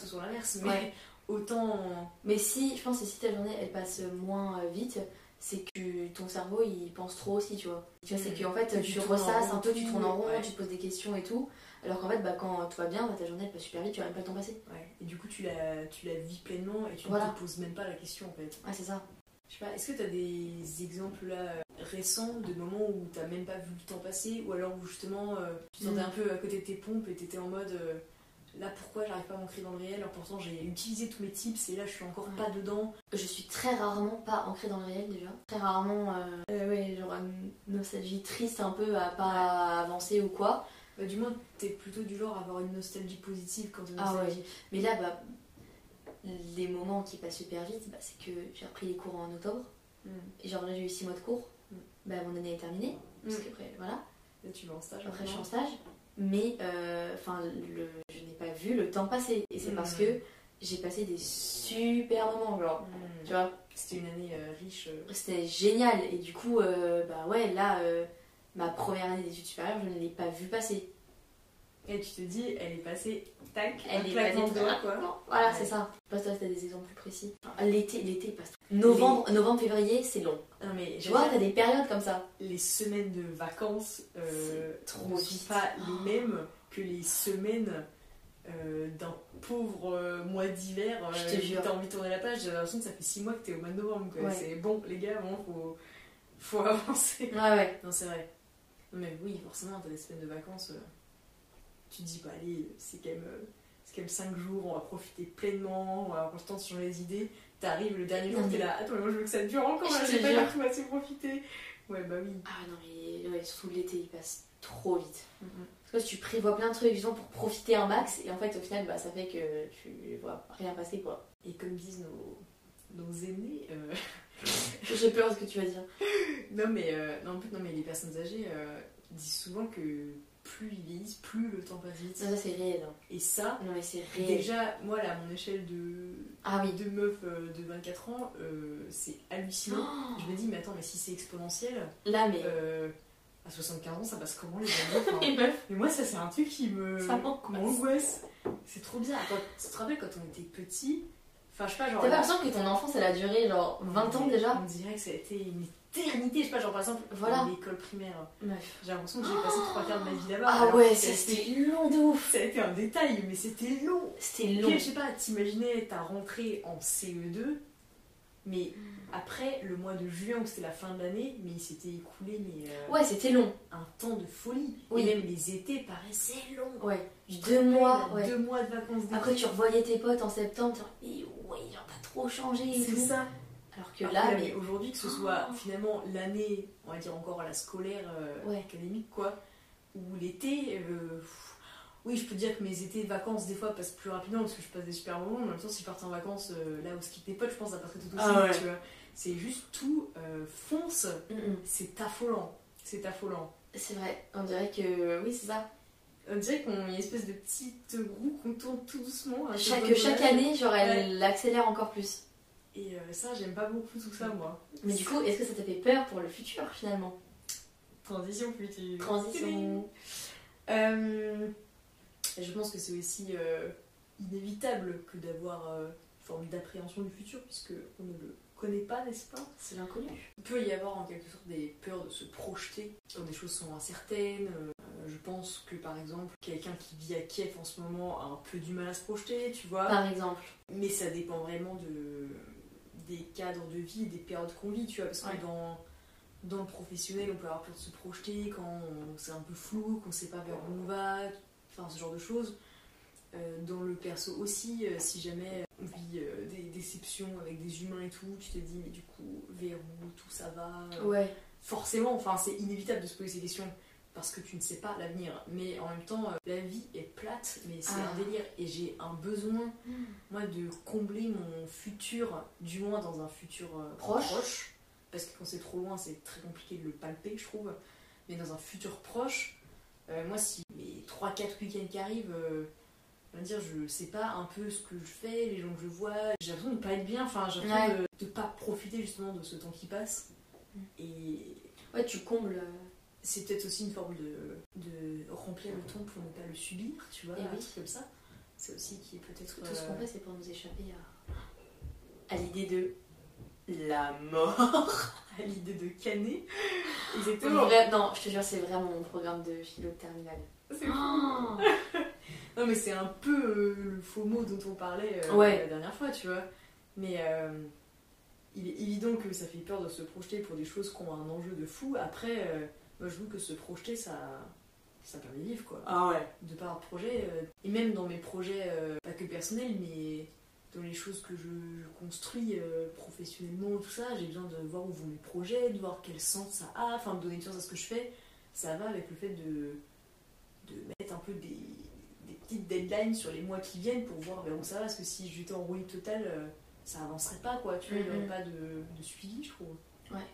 S2: ce soit l'inverse, mais
S1: Ouais.
S2: autant...
S1: Mais si, je pense que si ta journée elle passe moins euh, vite, c'est que ton cerveau il pense trop aussi, tu vois. Tu vois, c'est
S2: Mm.
S1: qu'en fait
S2: Tu
S1: ressasses
S2: rond
S1: un peu, tu tournes en rond,
S2: ouais.
S1: tu te poses des questions et tout. Alors qu'en fait, bah, quand tout va bien, bah, ta journée elle passe super vite, tu vas même pas le temps passer.
S2: Ouais. Et du coup, tu la, tu la vis pleinement et tu
S1: Voilà.
S2: ne te poses même pas la question, en fait.
S1: Ouais, c'est ça.
S2: Je sais pas, est-ce que tu as des exemples là récents de moments où t'as même pas vu le temps passer ou alors où justement euh, tu te sentais
S1: Mm.
S2: un peu à côté de tes pompes et t'étais en mode euh, là pourquoi j'arrive pas à m'ancrer dans le réel alors pourtant j'ai utilisé tous mes tips et là je suis encore
S1: Ouais.
S2: pas dedans.
S1: Je suis très rarement pas ancrée dans le réel déjà. Très rarement, euh, euh, ouais, genre une nostalgie triste un peu à pas avancer ou quoi.
S2: Bah, du moins t'es plutôt du genre à avoir une nostalgie positive quand t'es
S1: Ah
S2: nostalgique.
S1: Mais là, bah, les moments qui passent super vite, bah, c'est que j'ai repris les cours en octobre.
S2: Mm.
S1: Et genre là, j'ai eu 6 mois de cours.
S2: Mm.
S1: Bah, mon année est terminée. Parce
S2: Mm.
S1: qu'après, voilà.
S2: Là tu vas en stage.
S1: Après, je suis en stage. Mais, euh, enfin, le... je n'ai pas vu le temps passer. Et c'est parce que j'ai passé des super moments, genre, tu vois.
S2: C'était une année euh, riche. euh.
S1: C'était génial. Et du coup, euh, bah ouais, là, euh, ma première année d'études supérieures, je ne l'ai pas vue passer.
S2: Et tu te dis, elle est passée, tac,
S1: Elle
S2: un
S1: est
S2: claquement
S1: passée
S2: quoi.
S1: Non, Voilà,
S2: Ouais.
S1: c'est ça. Je sais pas si t'as des exemples plus précis. L'été, l'été il passe. Novembre, novembre, février, c'est long.
S2: Non mais
S1: Tu vois, t'as des périodes comme ça.
S2: les semaines de vacances euh, ne sont pas les mêmes que les semaines euh, d'un pauvre euh, mois d'hiver.
S1: Je
S2: euh,
S1: jure.
S2: T'as envie de tourner la page, j'ai l'impression que ça fait 6 mois que t'es au mois de novembre. quoi.
S1: Ouais.
S2: C'est bon, les gars, bon, faut, faut avancer.
S1: Ouais, ouais.
S2: Non, c'est vrai. Non, mais oui, forcément, t'as des semaines de vacances. euh, tu te dis, bah allez, c'est quand même. euh, c'est quand même 5 jours, on va profiter pleinement, on va avoir le temps de changer les idées. T'arrives le dernier jour, t'es là, attends, mais moi je veux que ça dure encore,
S1: te
S2: j'ai pas du tout assez profité. Ouais, bah oui.
S1: Ah non, mais ouais, surtout l'été, il passe trop vite.
S2: Mhm.
S1: Parce que tu prévois plein de trucs justement pour profiter un max, et en fait, au final, bah, ça fait que tu vois rien passer, quoi.
S2: Et comme disent nos, nos aînés, euh,
S1: J'ai peur de ce que tu vas dire.
S2: non, mais, euh, non, en plus, non, mais les personnes âgées euh, disent souvent que plus ils vieillissent, plus le temps passe vite.
S1: Non, ça, c'est réel. hein.
S2: Et ça,
S1: Non, mais c'est réel.
S2: déjà, moi, là, à mon échelle de,
S1: Ah oui.
S2: de meuf euh, de 24 ans, euh, c'est hallucinant.
S1: Oh,
S2: Je me dis, mais attends, mais si c'est exponentiel,
S1: là, mais.
S2: euh, à 75 ans, ça passe comment les années Enfin,
S1: Et meuf,
S2: Mais moi, ça, c'est un truc qui me
S1: ça m'angoisse.
S2: C'est trop bien. Quand, tu te rappelles quand on était petit Enfin, je sais pas, genre.
S1: T'as pas l'impression que ton enfance, elle a duré genre 20 ans déjà
S2: On dirait que ça a été une éternité. Je sais pas, genre par exemple,
S1: Voilà.
S2: l'école primaire.
S1: Meuf.
S2: J'ai l'impression que j'ai passé trois quarts de ma vie là-bas.
S1: Ah ouais, c'était long de ouf.
S2: Ça a été un détail, mais c'était long.
S1: C'était long.
S2: je sais pas, t'imaginais ta rentrée en CE2, mais après le mois de juin où c'était la fin de l'année, mais il s'était écoulé mais, euh,
S1: Ouais, c'était long.
S2: un temps de folie.
S1: Oui.
S2: Et même les étés paraissaient longs.
S1: Ouais. Deux mois, ouais.
S2: Deux mois de vacances.
S1: Après, tu revoyais tes potes en septembre, mais ouais, genre, t'as trop changé
S2: C'est ça.
S1: Alors que là, mais.
S2: aujourd'hui, que ce soit finalement l'année, on va dire encore la scolaire, euh,
S1: Ouais.
S2: académique, quoi, ou l'été, euh, oui, je peux dire que mes étés de vacances, des fois, passent plus rapidement parce que je passe des super moments, mais en même temps, si je partais en vacances euh, là où ski tes potes, je pense que ça passerait tout aussi,
S1: Ah ouais.
S2: tu vois. C'est juste tout euh, fonce,
S1: Mm, mm.
S2: c'est affolant. C'est affolant.
S1: C'est vrai, on dirait que. Oui, c'est ça.
S2: On dirait qu'on a une espèce de petite roue qu'on tourne tout doucement.
S1: Chaque, chaque année, genre, elle accélère encore plus.
S2: Et euh, ça, j'aime pas beaucoup tout ça, moi.
S1: Mais du coup, est-ce que ça t'a fait peur pour le futur finalement?
S2: Transition future.
S1: Transition.
S2: Euh, je pense que c'est aussi euh, inévitable que d'avoir euh, une forme d'appréhension du futur, puisque on ne le connaît pas, n'est-ce pas?
S1: C'est l'inconnu.
S2: Il peut y avoir en quelque sorte des peurs de se projeter quand des choses sont incertaines. Je pense que par exemple, quelqu'un qui vit à Kiev en ce moment a un peu du mal à se projeter, tu vois.
S1: Par exemple.
S2: Mais ça dépend vraiment de, des cadres de vie, des périodes qu'on vit, tu vois, parce
S1: Ouais.
S2: que dans, dans le professionnel, on peut avoir peur de se projeter quand c'est un peu flou, qu'on sait pas vers où on va, enfin ce genre de choses. Euh, dans le perso aussi, euh, si jamais on vit euh, des déceptions avec des humains et tout, tu te dis, mais du coup, vers où tout ça va?
S1: Ouais.
S2: Forcément, enfin, c'est inévitable de se poser ces questions parce que tu ne sais pas l'avenir. Mais en même temps, euh, la vie est plate, mais c'est
S1: Ah.
S2: un délire. Et j'ai un besoin moi de combler mon futur, du moins dans un futur euh,
S1: Proche.
S2: parce que quand c'est trop loin, c'est très compliqué de le palper, je trouve. Mais dans un futur proche, euh, moi, si mes 3-4 week-ends qui arrivent, euh, on va dire, je sais pas un peu ce que je fais, les gens que je vois, j'ai l'impression de pas être bien, enfin, j'ai l'impression
S1: Ouais.
S2: de, de pas profiter justement de ce temps qui passe.
S1: Mm.
S2: Et
S1: Ouais, tu combles. euh,
S2: c'est peut-être aussi une forme de, de remplir le temps pour ne pas le subir, tu vois,
S1: Et
S2: un
S1: oui.
S2: truc comme ça. C'est aussi qui est peut-être.
S1: Tout ce
S2: euh,
S1: qu'on fait, c'est pour nous échapper à, à l'idée de la mort.
S2: à l'idée de canner. Exactement.
S1: Vrai- non, je te jure, c'est vraiment mon programme de philo de terminale.
S2: C'est.
S1: Oh
S2: Non, mais c'est un peu euh, le faux mot dont on parlait euh,
S1: Ouais.
S2: la dernière fois, tu vois. Mais il est évident que ça fait peur de se projeter pour des choses qui ont un enjeu de fou. Après, moi je trouve que se projeter, ça, ça permet de vivre, quoi.
S1: Ah ouais.
S2: De par projet, euh, et même dans mes projets, euh, pas que personnels, mais dans les choses que je, je construis euh, professionnellement, tout ça, j'ai besoin de voir où vont mes projets, de voir quel sens ça a, enfin de donner du sens à ce que je fais. Ça va avec le fait de, de mettre un peu des, des petites deadlines sur les mois qui viennent pour voir vers où ça va, parce que si j'étais en rouille totale, euh, ça avancerait pas, quoi, tu vois, il n'y aurait pas de, de suivi, je trouve.
S1: Ouais.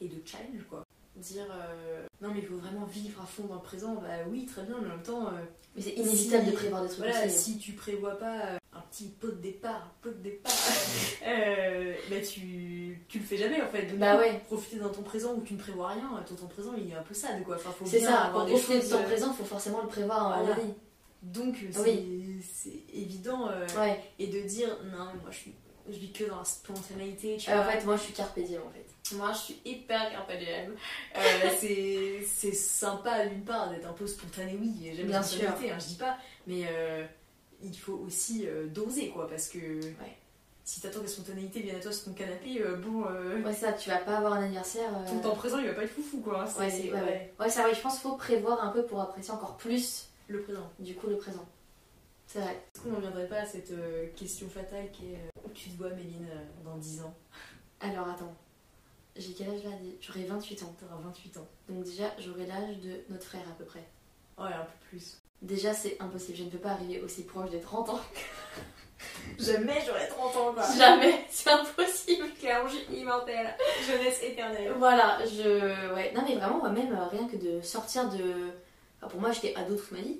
S2: Et de challenge, quoi. Dire, euh, non mais il faut vraiment vivre à fond dans le présent, bah oui, très bien, mais en même temps... euh,
S1: Mais c'est inévitable
S2: Si-
S1: de prévoir des trucs
S2: voilà,
S1: aussi. hein.
S2: si tu prévois pas euh, un petit pot de départ, pot de départ, bah tu, tu le fais jamais en fait. Donc,
S1: Bah ouais.
S2: Profiter d'un temps présent où tu ne prévois rien, ton temps présent il est un peu sad quoi. Enfin, faut
S1: C'est ça,
S2: avoir
S1: pour profiter temps
S2: euh,
S1: présent, faut forcément le prévoir à un moment
S2: Voilà.
S1: donné.
S2: Donc c'est
S1: Oui.
S2: c'est évident
S1: Ouais.
S2: et de dire non mais moi je suis je vis que dans la spontanéité. Tu vois.
S1: en fait, moi je suis carpe diem en fait.
S2: Moi, je suis hyper carpe diem. Euh, c'est sympa d'une part d'être un peu spontané, oui, j'aime
S1: Bien
S2: spontanéité, hein, je dis pas, mais euh, il faut aussi euh, doser quoi, parce que si t'attends que la spontanéité vienne à toi sur ton canapé, euh, bon,
S1: Ouais, ça, tu vas pas avoir un anniversaire.
S2: ton temps présent il va pas être foufou quoi. hein,
S1: Ouais,
S2: c'est
S1: ouais, ouais. Ouais, ouais, je pense qu'il faut prévoir un peu pour apprécier encore plus
S2: le présent.
S1: du coup le présent. C'est vrai.
S2: Est-ce qu'on n'en viendrait pas à cette question fatale qui est où tu te vois, Méline, dans 10 ans?
S1: Alors attends, j'ai quel âge là J'aurai 28 ans.
S2: T'auras 28 ans.
S1: Donc déjà, j'aurai l'âge de notre frère à peu près.
S2: Ouais, un peu plus.
S1: Déjà, c'est impossible. Je ne peux pas arriver aussi proche des 30 ans.
S2: Jamais j'aurai 30 ans quoi.
S1: Jamais, c'est impossible.
S2: Clairement, je suis immortelle. Jeunesse éternelle.
S1: Voilà, je. Ouais, non mais vraiment, moi même, euh, rien que de sortir de. Enfin, pour moi, j'étais ado toute ma vie.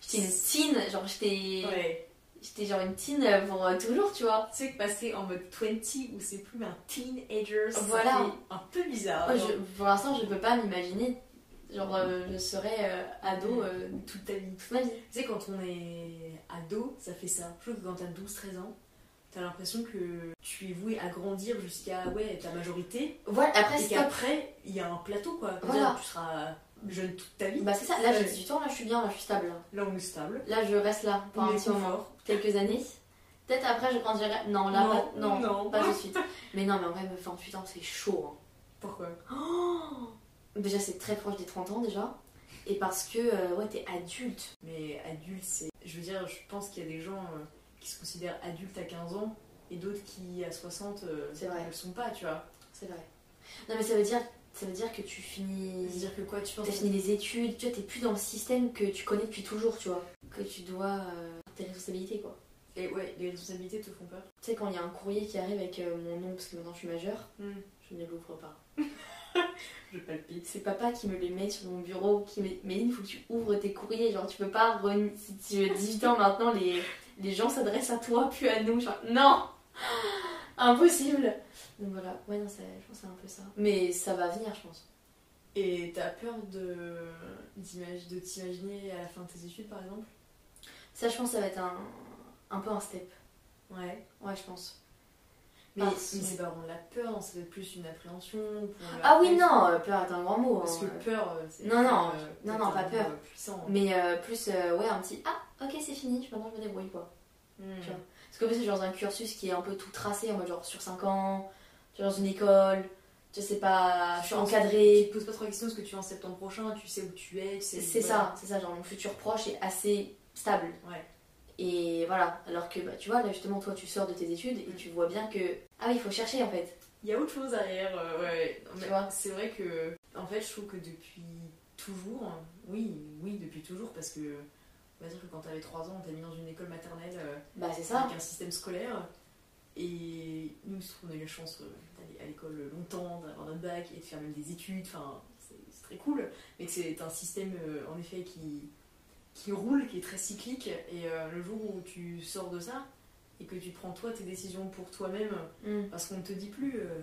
S1: J'étais une teen, genre j'étais.
S2: Ouais.
S1: J'étais genre une teen pour euh, toujours, tu vois.
S2: Tu sais que passer en mode 20 où c'est plus un teenager,
S1: Voilà.
S2: fait un peu bizarre.
S1: Moi, je- pour l'instant, je peux pas m'imaginer. Genre, euh, je serais euh, ado
S2: toute ta vie.
S1: toute ma vie.
S2: Tu sais, quand on est ado, ça fait ça. Je trouve que quand t'as 12-13 ans, t'as l'impression que tu es voué à grandir jusqu'à ouais, ta majorité.
S1: Voilà, après,
S2: et
S1: c'est
S2: qu'après, il y a un plateau quoi.
S1: Voilà.
S2: Dire, Tu seras jeune toute ta vie.
S1: Bah, c'est ça, là j'ai
S2: Ouais.
S1: 18 ans, là je suis bien, là je suis stable. Là,
S2: on est stable.
S1: Là, je reste là pour
S2: On
S1: un petit moment. Quelques années. Peut-être après, je grandirai. Non, là,
S2: Non,
S1: pas, non,
S2: non.
S1: pas de suite. Mais non, mais en vrai, me 28 ans, c'est chaud. hein.
S2: Pourquoi?
S1: Déjà, c'est très proche des 30 ans déjà. Et parce que, euh, ouais, t'es adulte.
S2: Mais adulte, c'est. Je veux dire, je pense qu'il y a des gens euh, qui se considèrent adultes à 15 ans et d'autres qui, à 60, euh, ne le sont pas, tu vois.
S1: C'est vrai. Non, mais ça veut dire, ça veut dire que tu finis.
S2: C'est-à-dire que quoi, tu penses
S1: T'as fini les études, tu vois, t'es plus dans le système que tu connais depuis toujours, tu vois. Que tu dois. euh, tes responsabilités, quoi.
S2: Et ouais, les responsabilités te font peur.
S1: Tu sais, quand il y a un courrier qui arrive avec euh, mon nom, parce que maintenant je suis majeure,
S2: Hmm.
S1: je ne l'ouvre pas.
S2: Je palpite.
S1: C'est papa qui me les met sur mon bureau, qui me mais il faut que tu ouvres tes courriers, genre tu peux pas si tu as 18 ans maintenant, les, les gens s'adressent à toi, plus à nous, genre non Impossible Donc voilà, ouais, non, ça- je pense que c'est un peu ça. Mais ça va venir, je pense.
S2: Et t'as peur de, de t'imaginer à la fin de tes études, par exemple?
S1: Ça, je pense que ça va être un, un peu un step.
S2: Ouais.
S1: Ouais, je pense.
S2: Mais,
S1: Parce-
S2: mais c'est pas vraiment la peur, hein, ça va être plus une appréhension.
S1: Ah oui, non, euh, peur est un grand mot.
S2: Parce que
S1: hein.
S2: peur, euh, c'est.
S1: Non, non,
S2: euh,
S1: non, non, pas peur.
S2: euh, Puissant.
S1: Mais euh, plus, euh, ouais, un petit Ah, ok, c'est fini, maintenant je me débrouille, quoi.
S2: Hmm.
S1: tu vois. Parce que moi, c'est genre un cursus qui est un peu tout tracé, en mode genre sur 5 ans, tu es dans une école, je sais pas, je suis
S2: Tu
S1: encadrée.
S2: te poses pas trop la question parce que tu es en septembre prochain, tu sais où tu es, tu sais.
S1: C'est ça, c'est ça, genre mon futur proche est assez stable.
S2: Ouais.
S1: Et voilà, alors que bah, tu vois, là justement, toi tu sors de tes études et tu vois bien que. Ah oui, il faut chercher en fait.
S2: Il y a autre chose derrière, euh, ouais.
S1: Tu
S2: C'est vrai que, en fait, je trouve que depuis toujours, oui, oui, depuis toujours, parce que, on va dire que quand t'avais 3 ans, on t'a mis dans une école maternelle euh,
S1: Bah c'est ça.
S2: avec un système scolaire, et nous, on a eu la chance euh, d'aller à l'école longtemps, d'avoir notre bac et de faire même des études, enfin, c'est très cool, mais c'est un système, euh, en effet, qui, qui roule, qui est très cyclique, et euh, le jour où tu sors de ça, et que tu prends toi tes décisions pour toi-même,
S1: Mm.
S2: parce qu'on ne te dit plus, euh,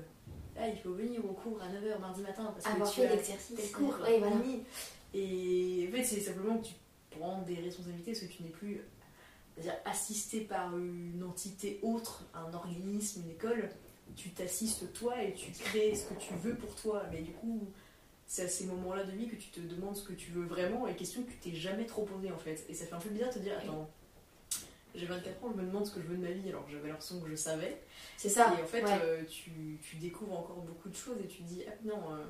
S2: ah, il faut venir au cours à 9h mardi matin parce
S1: Avoir
S2: que tu
S1: fait l'exercice.
S2: cours.
S1: Ouais, voilà.
S2: Et en fait, c'est simplement que tu prends des responsabilités parce que tu n'es plus assisté par une entité autre, un organisme, une école. Tu t'assistes toi et tu crées ce que tu veux pour toi. Mais du coup, c'est à ces moments-là de vie que tu te demandes ce que tu veux vraiment et question que tu t'es jamais trop posée en fait. Et ça fait un peu bizarre de te dire, attends, j'ai 24 ans, je me demande ce que je veux de ma vie alors que j'avais l'impression que je savais.
S1: C'est ça.
S2: Et en fait,
S1: ouais.
S2: euh, tu, tu découvres encore beaucoup de choses et tu te dis, ah non, euh,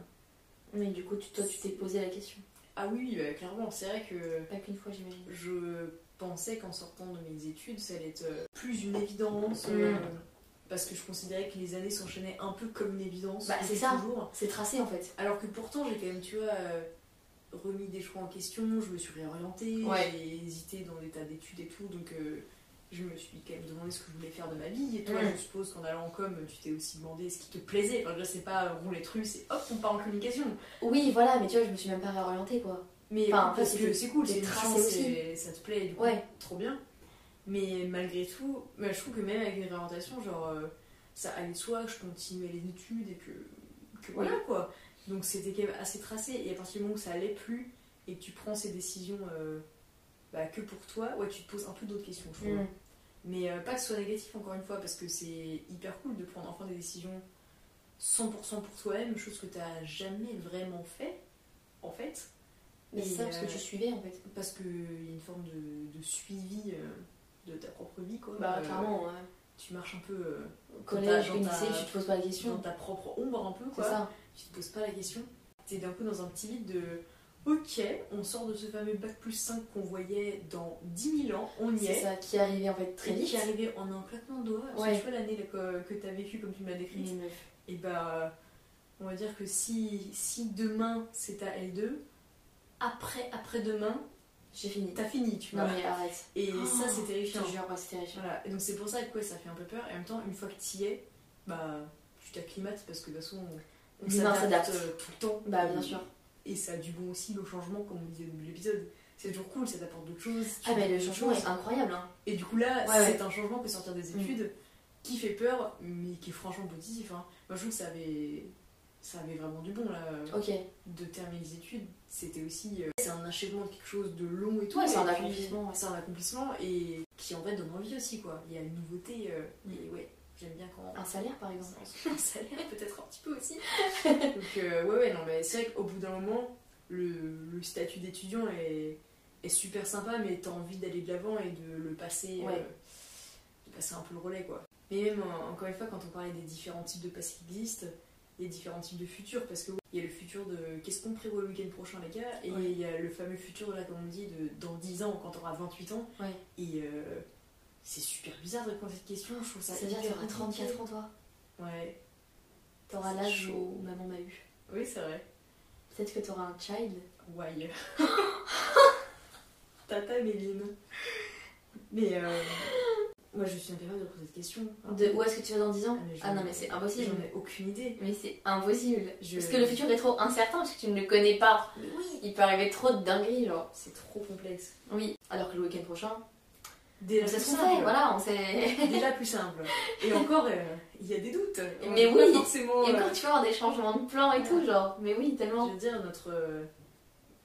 S1: Mais du coup, tu, toi tu t'es posé la question.
S2: Ah oui, bah, clairement, c'est vrai que
S1: Pas qu'une fois, j'imagine.
S2: je pensais qu'en sortant de mes études, ça allait être euh, plus une évidence. euh,
S1: Mm.
S2: parce que je considérais que les années s'enchaînaient un peu comme une évidence.
S1: Bah, c'est ça. C'est tracé en fait.
S2: Alors que pourtant, j'ai quand même, tu vois, euh, remis des choix en question, je me suis réorientée,
S1: Ouais.
S2: j'ai hésité dans des tas d'études et tout, donc euh, je me suis quand même demandé ce que je voulais faire de ma vie. Et toi, je suppose qu'en allant en com, tu t'es aussi demandé ce qui te plaisait. Enfin, déjà, c'est pas euh, rouler truc, c'est hop, on part en communication.
S1: Oui, voilà, mais tu vois, je me suis même pas réorientée quoi.
S2: Mais
S1: Enfin,
S2: parce que c'est cool, c'est une
S1: tracé
S2: chance et ça te plaît, et du coup,
S1: Ouais.
S2: trop bien. Mais malgré tout, bah, je trouve que même avec une réorientation, genre, euh, ça allait soit je continuais les études et que, que voilà quoi. Donc c'était quand même assez tracé. Et à partir du moment où ça allait plus et que tu prends ces décisions euh, bah, que pour toi, ouais, tu te poses un peu d'autres questions, je trouve. Mais euh, pas que ce soit négatif, encore une fois, parce que c'est hyper cool de prendre enfin des décisions 100% pour toi-même, chose que tu n'as jamais vraiment fait, en fait.
S1: Mais c'est ça, parce que
S2: euh,
S1: tu suivais en fait.
S2: Parce qu'il y a une forme de, de suivi euh, de ta propre vie, quoi.
S1: Bah, clairement, ouais.
S2: tu marches un peu euh,
S1: Collège,
S2: dans ta-
S1: lycée, tu te poses pas la
S2: dans
S1: question.
S2: ta propre ombre, un peu,
S1: C'est
S2: quoi.
S1: ça.
S2: Tu te poses pas la question. T'es d'un coup dans un petit vide de Ok, on sort de ce fameux bac plus 5 qu'on voyait dans 10 000 ans, on y
S1: C'est
S2: est.
S1: ça qui est arrivé en fait très
S2: Et
S1: vite.
S2: qui est arrivé en un claquement de doigts.
S1: Ouais.
S2: Tu vois l'année que, que t'as vécu comme tu décrite.
S1: Mais meuf.
S2: Et bah, on va dire que si, si demain c'est ta L2, après, après-demain,
S1: J'ai fini.
S2: t'as fini, tu
S1: Non
S2: vois.
S1: mais arrête.
S2: Et
S1: Oh,
S2: ça, c'est
S1: Je
S2: terrifiant.
S1: te jure, ouais, c'est terrifiant.
S2: Voilà, et donc c'est pour ça que quoi, ça fait un peu peur. Et en même temps, une fois que tu y es, bah, tu t'acclimates parce que de toute façon, on, on s'adapte euh, tout le temps.
S1: Bah bien sûr.
S2: Et ça a du bon aussi, le changement, comme on disait au début de l'épisode. C'est toujours cool, ça t'apporte d'autres choses.
S1: Ah mais
S2: fais
S1: le changement
S2: choses.
S1: est incroyable. Hein.
S2: Et du coup là,
S1: Ouais,
S2: c'est un changement que sortir des
S1: Mm.
S2: études qui fait peur, mais qui est franchement positif. hein. Moi je trouve que ça avait, ça avait vraiment du bon là.
S1: Ok.
S2: De terminer les études, c'était aussi... euh, c'est un achèvement de quelque chose de long et tout.
S1: Ouais, c'est un accomplissement.
S2: C'est un accomplissement et qui en fait donne envie aussi quoi. Il y a une nouveauté euh,
S1: Mm.
S2: et ouais, j'aime bien quand...
S1: Un salaire par exemple.
S2: un salaire peut-être un petit peu aussi. Donc euh, ouais ouais non mais c'est vrai qu'au bout d'un moment le, le statut d'étudiant est, est super sympa mais t'as envie d'aller de l'avant et de le passer
S1: Ouais.
S2: euh, de passer un peu le relais quoi. Mais même encore une fois quand on parlait des différents types de passés qui existent, il y a différents types de futurs parce que il y a le futur de qu'est-ce qu'on prévoit le week-end prochain les gars et
S1: Ouais.
S2: il y a le fameux futur là comme on dit de dans 10 ans quand t'auras 28 ans et euh, c'est super bizarre de répondre à cette question, je trouve ça
S1: C'est-à-dire t'auras
S2: compliqué.
S1: 34 ans toi.
S2: Ouais,
S1: T'auras l'âge où maman m'a eu.
S2: oui c'est vrai.
S1: Peut-être que t'auras un child.
S2: Ouais. Tata Méline. Mais euh, moi je suis incapable de poser cette question.
S1: De où est-ce que tu vas dans 10 ans?
S2: Ah,
S1: Ah non mais c'est impossible.
S2: J'en ai aucune idée.
S1: Mais c'est impossible.
S2: Je-
S1: Parce que le futur est trop incertain parce que tu ne le connais pas.
S2: Oui.
S1: Il peut arriver trop de dingueries genre.
S2: C'est trop complexe.
S1: Oui. Alors que le week-end prochain,
S2: Déjà
S1: on sait
S2: plus
S1: ce qu'on
S2: simple.
S1: fait, voilà, on sait.
S2: Déjà plus simple. Et encore, euh, il y a des doutes.
S1: Mais oui.
S2: Forcément,
S1: Et
S2: euh,
S1: encore tu peux avoir des changements de plan et tout, genre. Mais oui,
S2: je
S1: tellement.
S2: veux dire, notre euh,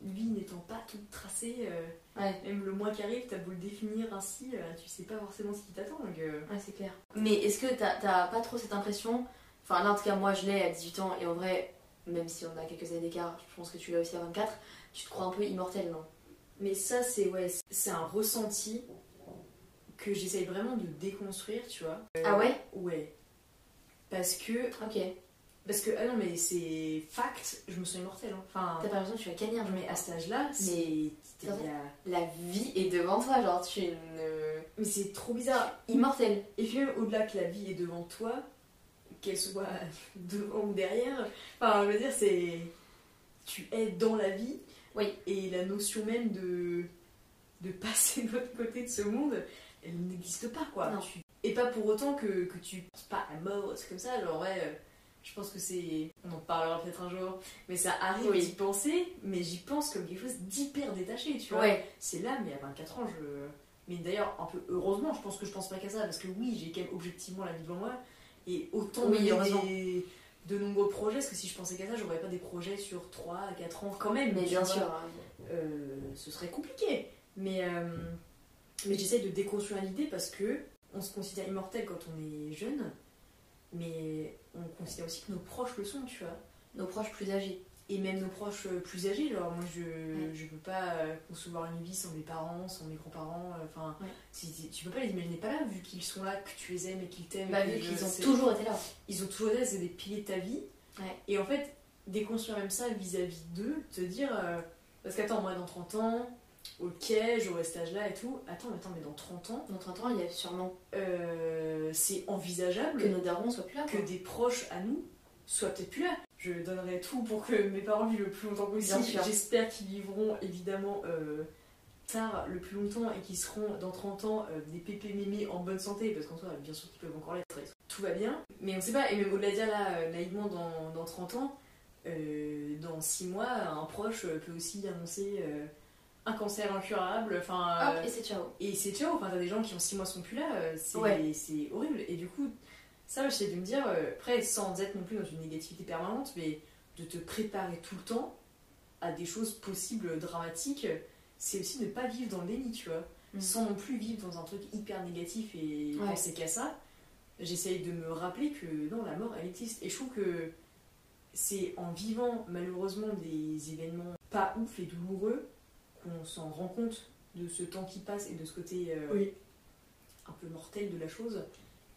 S2: vie n'étant pas toute tracée, euh,
S1: Ouais.
S2: même le mois qui arrive, t'as beau le définir ainsi, euh, tu sais pas forcément ce qui t'attend. Donc, euh,
S1: Ouais, c'est clair. Mais est-ce que t'as t'as pas trop cette impression Enfin, là en tout cas, moi je l'ai à 18 ans et en vrai, même si on a quelques années d'écart, je pense que tu l'as aussi à 24, tu te crois un peu immortel, non?
S2: Mais ça, c'est ouais, c'est un ressenti que j'essaye vraiment de déconstruire, tu vois.
S1: Ah ouais?
S2: Ouais. Parce que,
S1: Ok.
S2: parce que, ah non, mais c'est fact, je me sens immortelle. hein. Enfin,
S1: T'as pas l'impression que tu vas gagner un
S2: mais à cet âge-là, c'est. il y a-
S1: La vie est devant toi, genre tu es une. euh,
S2: Mais c'est trop bizarre.
S1: immortelle.
S2: Et puis même au-delà que la vie est devant toi, qu'elle soit devant ou derrière, enfin, je veux dire, c'est. Tu es dans la vie.
S1: Oui.
S2: Et la notion même de. de passer de l'autre côté de ce monde, elle n'existe pas, quoi.
S1: Non.
S2: Et pas pour autant que, que tu penses pas à mort, c'est comme ça, genre, ouais. euh, Je pense que c'est. On en parlera peut-être un jour, mais ça arrive
S1: Oui.
S2: d'y penser, mais j'y pense comme quelque chose d'hyper détaché, tu vois.
S1: Ouais.
S2: C'est là, mais à 24 ans, je. Mais d'ailleurs, un peu heureusement, je pense que je pense pas qu'à ça, parce que oui, j'ai quand même objectivement la vie devant moi, et autant
S1: Oui,
S2: des- de nombreux projets, parce que si je pensais qu'à ça, j'aurais pas des projets sur 3 à 4 ans quand même.
S1: Mais bien sûr.
S2: Euh, ce serait compliqué. Mais, euh, mais j'essaie de déconstruire l'idée parce que on se considère immortel quand on est jeune, mais on considère aussi que nos proches le sont, tu vois.
S1: Nos proches plus âgés.
S2: Et même nos proches euh, plus âgés, genre moi je,
S1: Ouais.
S2: je peux pas euh, concevoir une vie sans mes parents, sans mes grands-parents, euh, enfin
S1: Ouais.
S2: si- tu peux pas les imaginer pas là vu qu'ils sont là, que tu les aimes et qu'ils t'aiment.
S1: Bah, vu qu'ils ont toujours été là.
S2: Ils ont toujours été là, c'est des piliers de ta vie.
S1: Ouais.
S2: Et en fait, déconstruire même ça vis-à-vis d'eux, te dire, euh, parce qu'attends, moi dans 30 ans, ok, j'aurai cet âge-là et tout, attends, mais attends, mais dans 30 ans,
S1: Dans 30 ans, il y a sûrement
S2: euh, c'est envisageable
S1: que nos darons soient plus là.
S2: que
S1: quoi.
S2: des proches à nous soient peut-être plus là. Je donnerai tout pour que mes parents vivent le plus longtemps possible. J'espère qu'ils vivront évidemment euh, tard le plus longtemps et qu'ils seront dans 30 ans euh, des pépés mémés en bonne santé, parce qu'en soi, bien sûr qu'ils peuvent encore l'être. Tout va bien. Mais on sait pas, et même au-delà de dire là, naïvement, dans, dans 30 ans, dans 6 mois, un proche peut aussi annoncer. Un cancer incurable, enfin.
S1: Hop,
S2: euh,
S1: et c'est ciao.
S2: et c'est ciao, enfin t'as des gens qui en 6 mois sont plus là, c'est
S1: Ouais.
S2: horrible. Et du coup, ça j'essaie de me dire, euh, après sans être non plus dans une négativité permanente, mais de te préparer tout le temps à des choses possibles dramatiques, c'est aussi ne pas vivre dans le déni, tu vois.
S1: Mm.
S2: Sans non plus vivre dans un truc hyper négatif et
S1: Ouais.
S2: penser qu'à ça. J'essaye de me rappeler que non, la mort elle existe. Et je trouve que c'est en vivant malheureusement des événements pas ouf et douloureux qu'on s'en rend compte de ce temps qui passe et de ce côté euh,
S1: Oui.
S2: un peu mortel de la chose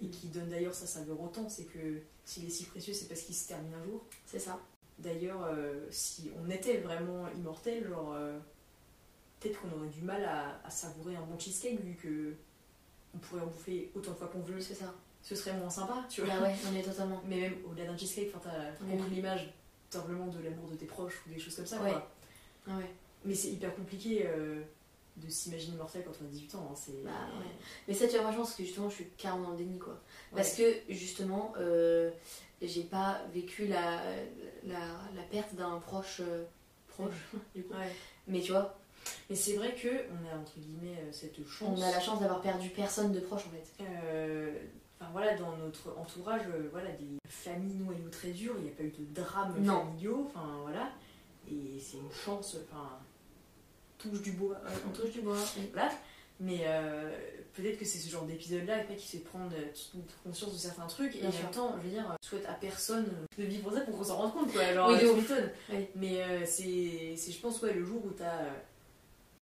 S2: et qui donne d'ailleurs sa saveur au temps. C'est que s'il est si précieux, c'est parce qu'il se termine un jour.
S1: C'est ça.
S2: D'ailleurs, euh, si on était vraiment immortel, genre euh, peut-être qu'on aurait du mal à, à savourer un bon cheesecake vu que on pourrait en bouffer autant de fois qu'on veut.
S1: C'est ça.
S2: Ce serait moins sympa, tu vois.
S1: Bah ouais, on est totalement.
S2: Mais même au-delà d'un cheesecake, t'as
S1: Oui.
S2: compris l'image simplement de l'amour de tes proches ou des choses comme ça.
S1: Ouais.
S2: quoi.
S1: Ah ouais.
S2: Mais c'est hyper compliqué euh, de s'imaginer mortel quand on a 18 ans. hein, c'est...
S1: Bah ouais. Mais ça, tu vois, moi je pense que justement je suis carrément dans le déni quoi.
S2: Ouais.
S1: Parce que justement, euh, j'ai pas vécu la, la, la perte d'un proche euh, proche, du coup.
S2: Ouais.
S1: Mais tu vois,
S2: Mais c'est vrai que on a entre guillemets euh, cette chance.
S1: on a la chance d'avoir perdu personne de proche en fait.
S2: Enfin voilà, dans notre entourage, voilà, des familles noyaux très durs, il n'y a pas eu de drames familiaux, enfin voilà. Et c'est une chance, enfin, touche du bois, euh,
S1: On touche du bois. oui.
S2: voilà. Mais euh, peut-être que c'est ce genre d'épisode-là qui fait prendre euh, conscience de certains trucs. Et
S1: Bien
S2: en même temps, je veux dire, je souhaite à personne de vivre ça pour qu'on s'en rende compte, quoi. Genre,
S1: Oui, de
S2: tu
S1: ouf.
S2: m'étonnes.
S1: Oui.
S2: Mais euh, c'est, je pense, ouais, le jour où t'as,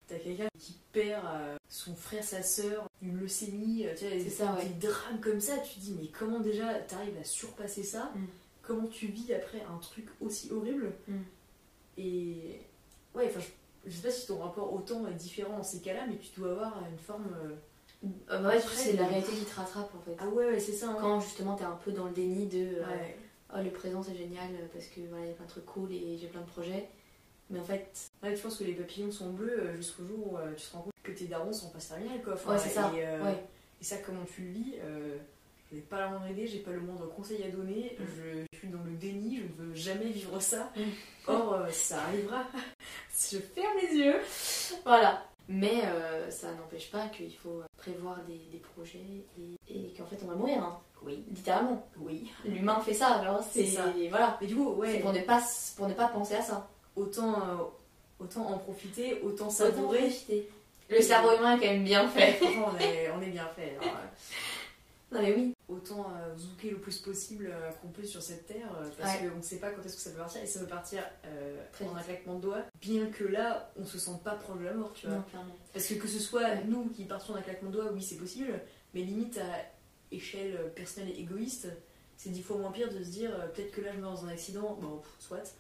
S2: t'as quelqu'un qui perd euh, son frère, sa sœur, une leucémie, tu vois,
S1: C'est
S2: des,
S1: ça, ouais.
S2: des drames comme ça, tu te dis, mais comment déjà t'arrives à surpasser ça
S1: Mm.
S2: Comment tu vis après un truc aussi horrible
S1: Mm.
S2: Et ouais, enfin, je, je sais pas si ton rapport au temps est différent dans ces cas-là, mais tu dois avoir une forme. euh,
S1: Euh, ouais, c'est la réalité qui te rattrape en fait.
S2: Ah ouais, ouais, c'est ça. hein.
S1: Quand justement t'es un peu dans le déni de euh,
S2: Ouais.
S1: oh, le présent c'est génial parce que voilà, il y a plein de trucs cool et j'ai plein de projets. Mais en fait,
S2: Ouais, je pense que les papillons sont bleus jusqu'au jour où euh, tu te rends compte que tes darons sont pas terminales, quoi. Enfin,
S1: ouais, c'est ça.
S2: Et,
S1: Ouais.
S2: et ça, comment tu le vis Je n'ai pas la moindre idée, j'ai pas le moindre conseil à donner.
S1: Mm.
S2: Je suis dans le déni, je ne veux jamais vivre ça.
S1: Mm.
S2: Or, ça arrivera. Je ferme les yeux.
S1: Voilà. Mais euh, ça n'empêche pas qu'il faut prévoir des, des projets et, et qu'en fait on va mourir, hein.
S2: Oui,
S1: littéralement.
S2: oui.
S1: L'humain fait ça, alors c'est
S2: C'est
S1: voilà.
S2: Mais du coup,
S1: C'est
S2: ouais,
S1: pour ne pas pour ne pas penser à ça.
S2: autant, euh, autant en profiter, autant
S1: Autant
S2: savourer.
S1: profiter. Le cerveau humain est quand même bien fait.
S2: franchement, on est, on est bien fait. alors, euh,
S1: Non mais oui.
S2: Autant euh, zouker le plus possible euh, qu'on peut sur cette terre euh, parce
S1: Ouais.
S2: qu'on ne sait pas quand est-ce que ça peut partir et ça peut partir euh,
S1: Très
S2: en un claquement de doigts bien que là on se sente pas proche de la mort tu vois
S1: Non,
S2: parce que que ce soit
S1: Ouais.
S2: nous qui partons d'un claquement de doigts oui c'est possible mais limite à échelle euh, personnelle et égoïste c'est dix fois moins pire de se dire peut-être que là je meurs dans un accident bon pff, soit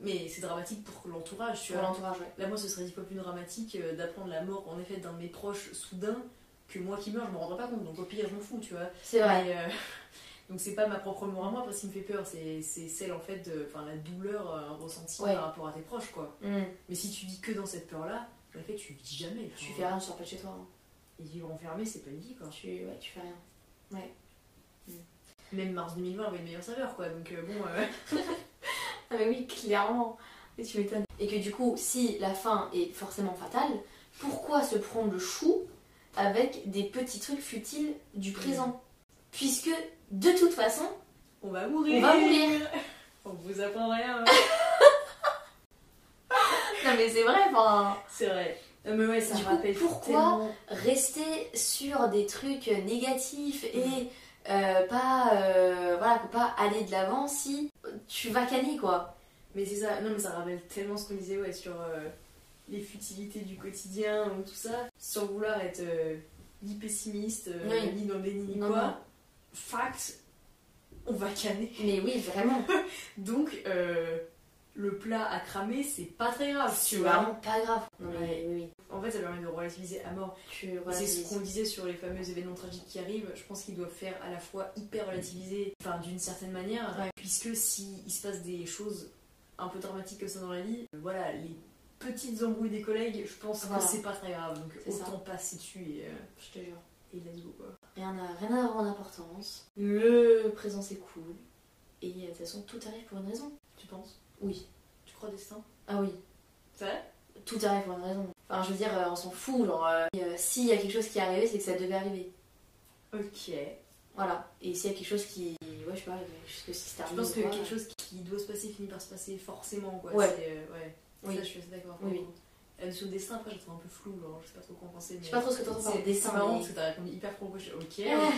S2: mais c'est dramatique pour l'entourage tu
S1: Pour
S2: vois
S1: l'entourage, ouais.
S2: Là, moi, ce serait dix fois plus dramatique d'apprendre la mort, en effet, d'un de mes proches soudain que moi qui meurs, je me rendrai pas compte. Donc, au pire, je m'en fous, tu vois.
S1: C'est vrai.
S2: Mais, euh, donc, c'est pas ma propre mort à moi, après, ce qui me fait peur, c'est celle, en fait, de enfin, la douleur euh, ressentie
S1: Ouais.
S2: par rapport à tes proches, quoi.
S1: Hmm.
S2: Mais si tu vis que dans cette peur-là, en fait, tu vis jamais.
S1: Tu fais rien, tu sors pas de chez toi. hein.
S2: Et vivre enfermé, c'est pas une vie, quoi.
S1: Tu ouais, tu fais rien.
S2: Même mars 2020 avait une meilleure saveur, quoi. Donc, euh, bon, euh,
S1: Ah mais oui, clairement. Et tu m'étonnes. Et que du coup, si la fin est forcément fatale, pourquoi se prendre le chou avec des petits trucs futiles du présent Puisque de toute façon,
S2: on va mourir.
S1: On va mourir.
S2: On vous apprend rien.
S1: non mais c'est vrai, enfin,
S2: c'est vrai. Non, mais ouais, ça
S1: Du
S2: me
S1: coup,
S2: rappelle
S1: pourquoi
S2: tellement-
S1: rester sur des trucs négatifs et euh, pas euh, voilà, pas aller de l'avant si tu vas canner quoi.
S2: Mais c'est ça, non mais ça rappelle tellement ce qu'on disait ouais, sur euh, les futilités du quotidien ou tout ça, sans vouloir être euh, ni pessimiste, euh,
S1: Oui.
S2: ni dans le déni, ni
S1: Non,
S2: quoi.
S1: non.
S2: Fact, on va canner.
S1: Mais oui, vraiment,
S2: Donc euh, le plat à cramer, c'est pas très grave,
S1: c'est vraiment pas grave. Non mais
S2: Ouais.
S1: oui, oui.
S2: En fait, ça permet de relativiser à mort. C'est ce qu'on disait sur les fameux événements tragiques qui arrivent. Je pense qu'ils doivent faire à la fois hyper relativiser, enfin d'une certaine manière,
S1: Ouais.
S2: puisque s'il se passe des choses un peu dramatiques comme ça dans la vie, euh, voilà, les petites embrouilles des collègues, je pense
S1: Voilà.
S2: que c'est pas très grave. Donc
S1: C'est ça.
S2: autant passer dessus et, euh,
S1: Je te jure.
S2: et let's go quoi.
S1: Rien à, rien à avoir d'importance. Le présent c'est cool. Et euh, de toute façon, tout arrive pour une raison.
S2: Tu penses?
S1: Oui.
S2: Tu crois au destin?
S1: Ah oui.
S2: C'est vrai?
S1: Tout arrive pour une raison. Enfin, je veux dire, euh, on s'en fout. Genre, euh, euh, s'il y a quelque chose qui est arrivé, c'est que ça devait arriver.
S2: Ok.
S1: Voilà. Et s'il y a quelque chose qui. Ouais, je sais pas,
S2: Je pense que
S1: quoi,
S2: quelque chose qui doit se passer finit par se passer forcément, quoi.
S1: Ouais.
S2: Euh, ouais.
S1: Oui.
S2: Ça, je suis assez d'accord.
S1: Oui, oui.
S2: La notion de destin, après, je la trouve un peu floue, genre, je sais pas trop quoi en penser.
S1: Je sais pas trop ce que t'entends par destin,
S2: C'est marrant
S1: mais-
S2: parce que t'as répondu hyper pro. Je suis ok, ok.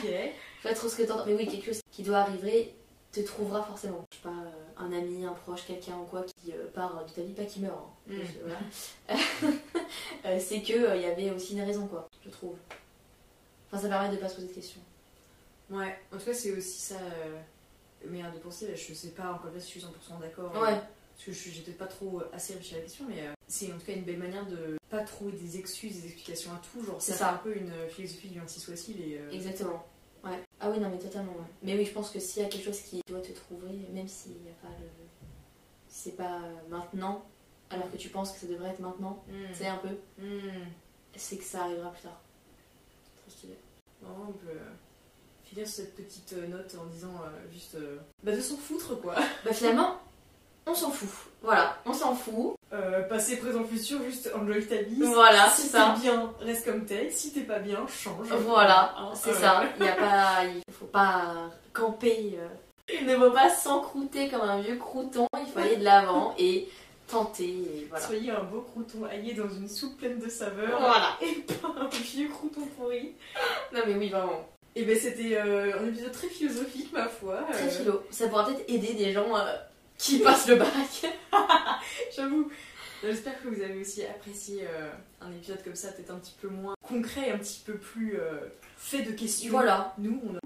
S1: Je sais pas trop ce que t'entends. Mais oui, quelque chose qui doit arriver te trouvera forcément. Je sais pas, euh, un ami, un proche, quelqu'un ou quoi qui euh, part de ta vie, pas qui meurt. hein.
S2: Mm.
S1: Voilà. Euh, c'est que il y avait aussi une raison, quoi, je trouve. Enfin, ça permet de pas se poser de questions.
S2: Ouais, en tout cas, c'est aussi ça. Euh... Merde de penser, je sais pas encore là si je suis 100% d'accord. euh,
S1: Ouais.
S2: Parce que j'étais pas trop assez réfléchi à la question, mais euh, c'est en tout cas une belle manière de pas trouver des excuses, des explications à tout. Genre,
S1: C'est
S2: ça, un peu une philosophie du ainsi soit-il. Et, euh,
S1: Exactement. Ouais. Ah oui, non, mais totalement. ouais. Mais oui, je pense que s'il y a quelque chose qui doit te trouver, même s'il n'y a pas le. C'est pas euh, maintenant, alors que tu penses que ça devrait être maintenant, tu sais, un peu,
S2: Hmm.
S1: c'est que ça arrivera plus tard. Trop stylé.
S2: Vraiment, on peut euh, finir sur cette petite euh, note en disant euh, juste euh, bah de s'en foutre quoi.
S1: Bah finalement, on s'en fout. Voilà, on s'en fout.
S2: Euh, passé, présent, futur, juste enjoy ta vie.
S1: Voilà,
S2: si
S1: c'est ça.
S2: t'es bien, reste comme t'es. Si t'es pas bien, change.
S1: Voilà,
S2: Hein,
S1: c'est
S2: euh,
S1: ça. Il y a pas, il faut pas camper. euh, Il ne faut pas s'encrouter comme un vieux crouton. Il faut aller de l'avant et tenter. Voilà.
S2: Soyez un beau crouton aillé dans une soupe pleine de saveurs.
S1: Voilà.
S2: Et pas un vieux crouton pourri.
S1: Non mais oui, vraiment.
S2: Et ben c'était euh, un épisode très philosophique ma foi.
S1: Très
S2: Euh,
S1: philo. Ça pourra peut-être aider des gens euh, qui passent le bac.
S2: J'avoue. J'espère que vous avez aussi apprécié euh, un épisode comme ça, peut-être un petit peu moins concret, un petit peu plus euh, fait de questions.
S1: Voilà.
S2: Nous, on a...